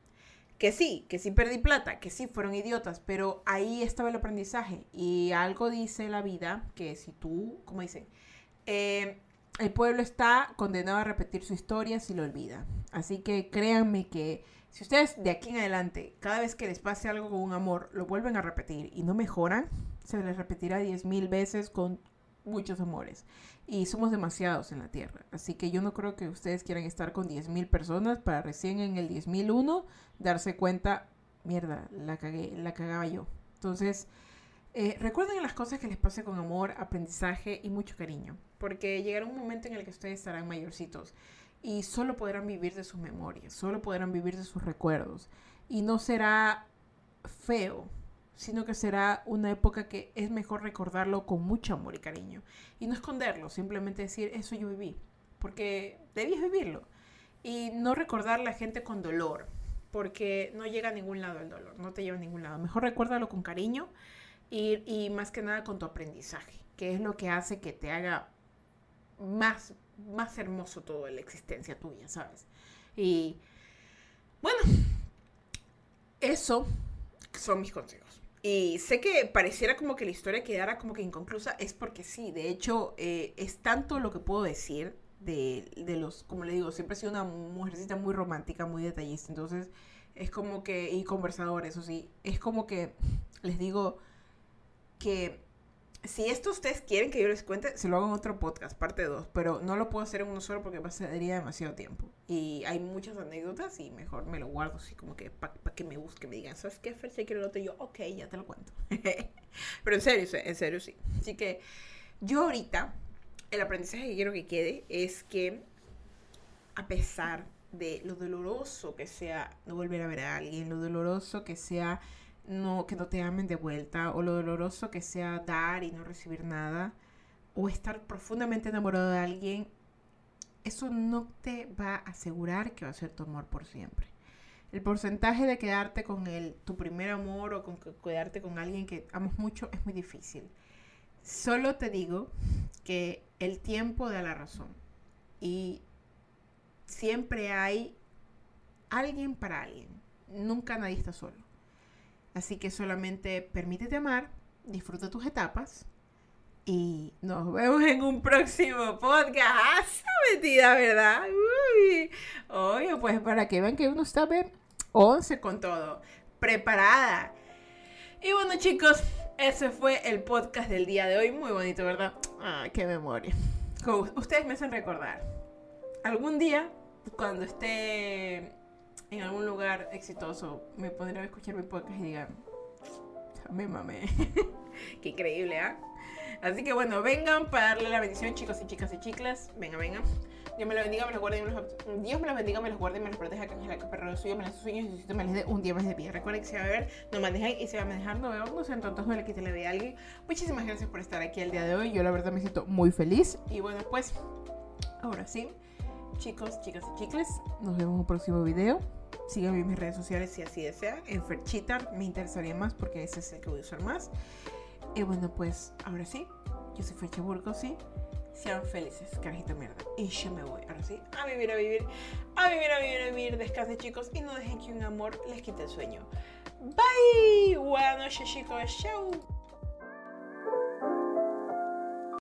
Que sí, que sí perdí plata, que sí fueron idiotas, pero ahí estaba el aprendizaje. Y algo dice la vida que si tú, como dicen, eh, el pueblo está condenado a repetir su historia si lo olvida. Así que créanme que si ustedes de aquí en adelante, cada vez que les pase algo con un amor, lo vuelven a repetir y no mejoran, se les repetirá diez mil veces con muchos amores. Y somos demasiados en la Tierra. Así que yo no creo que ustedes quieran estar con diez mil personas para recién en el diez mil uno darse cuenta, mierda, la cagué, la cagaba yo. Entonces, eh, recuerden las cosas que les pase con amor, aprendizaje y mucho cariño. Porque llegará un momento en el que ustedes estarán mayorcitos y solo podrán vivir de sus memorias, solo podrán vivir de sus recuerdos. Y no será feo, sino que será una época que es mejor recordarlo con mucho amor y cariño. Y no esconderlo, simplemente decir, eso yo viví, porque debías vivirlo. Y no recordar a la gente con dolor, porque no llega a ningún lado el dolor, no te lleva a ningún lado. Mejor recuérdalo con cariño y, y más que nada con tu aprendizaje, que es lo que hace que te haga más más hermoso todo de la existencia tuya, ¿sabes? Y bueno, eso son mis consejos. Y sé que pareciera como que la historia quedara como que inconclusa, es porque sí, de hecho, eh, es tanto lo que puedo decir de, de, los, como le digo, siempre he sido una mujercita muy romántica, muy detallista, entonces es como que, y conversador, eso sí, es como que les digo que si esto ustedes quieren que yo les cuente, se lo hago en otro podcast, parte 2, pero no lo puedo hacer en uno solo porque pasaría demasiado tiempo. Y hay muchas anécdotas y mejor me lo guardo así como que para que me busquen, me digan, ¿sabes qué, Fer? Si quiero lo otro, yo, ok, ya te lo cuento. pero en serio, en serio sí. Así que yo ahorita, el aprendizaje que quiero que quede es que a pesar de lo doloroso que sea no volver a ver a alguien, lo doloroso que sea no, que no te amen de vuelta, o lo doloroso que sea dar y no recibir nada, o estar profundamente enamorado de alguien, eso no te va a asegurar que va a ser tu amor por siempre. El porcentaje de quedarte con el, tu primer amor o con quedarte con alguien que amas mucho es muy difícil. Solo te digo que el tiempo da la razón. Y siempre hay alguien para alguien. Nunca nadie está solo. Así que solamente permítete amar, disfruta tus etapas y nos vemos en un próximo podcast. ¡Ah, metida, verdad! Uy. Oye, pues para que vean que uno está bien 11 con todo, preparada. Y bueno, chicos, ese fue el podcast del día de hoy. Muy bonito, ¿verdad? ¡Ah, qué memoria! Ustedes me hacen recordar. Algún día, cuando esté en algún lugar exitoso me pondré a escuchar mi podcast y digan, me mamé. Qué increíble, ¿ah? Así que bueno, vengan para darle la bendición, chicos y chicas y chiclas. Venga, venga. Dios me los bendiga, me los guarde, me los... Dios me los bendiga, me los guarde, me los proteja, que la perro suyo, me los sueños y me les dé un día más de vida. Recuerden que se va a ver, no manejen y se va a manejar, no veo, no sean tontos, no le quiten la vida a alguien. Muchísimas gracias por estar aquí el día de hoy. Yo la verdad me siento muy feliz. Y bueno, pues, ahora sí, chicos, chicas y chicles, nos vemos en un próximo video. Síganme en mis redes sociales si así desean. En Ferchita me interesaría más porque ese es el que voy a usar más. Y bueno, pues ahora sí, yo soy Fercha Burgos, sí. Sean felices, carajita mierda. Y yo me voy, ahora sí, a vivir, a vivir, a vivir, a vivir, a vivir. Descansen, chicos, y no dejen que un amor les quite el sueño. Bye. Buenas noches, chicos. Chao.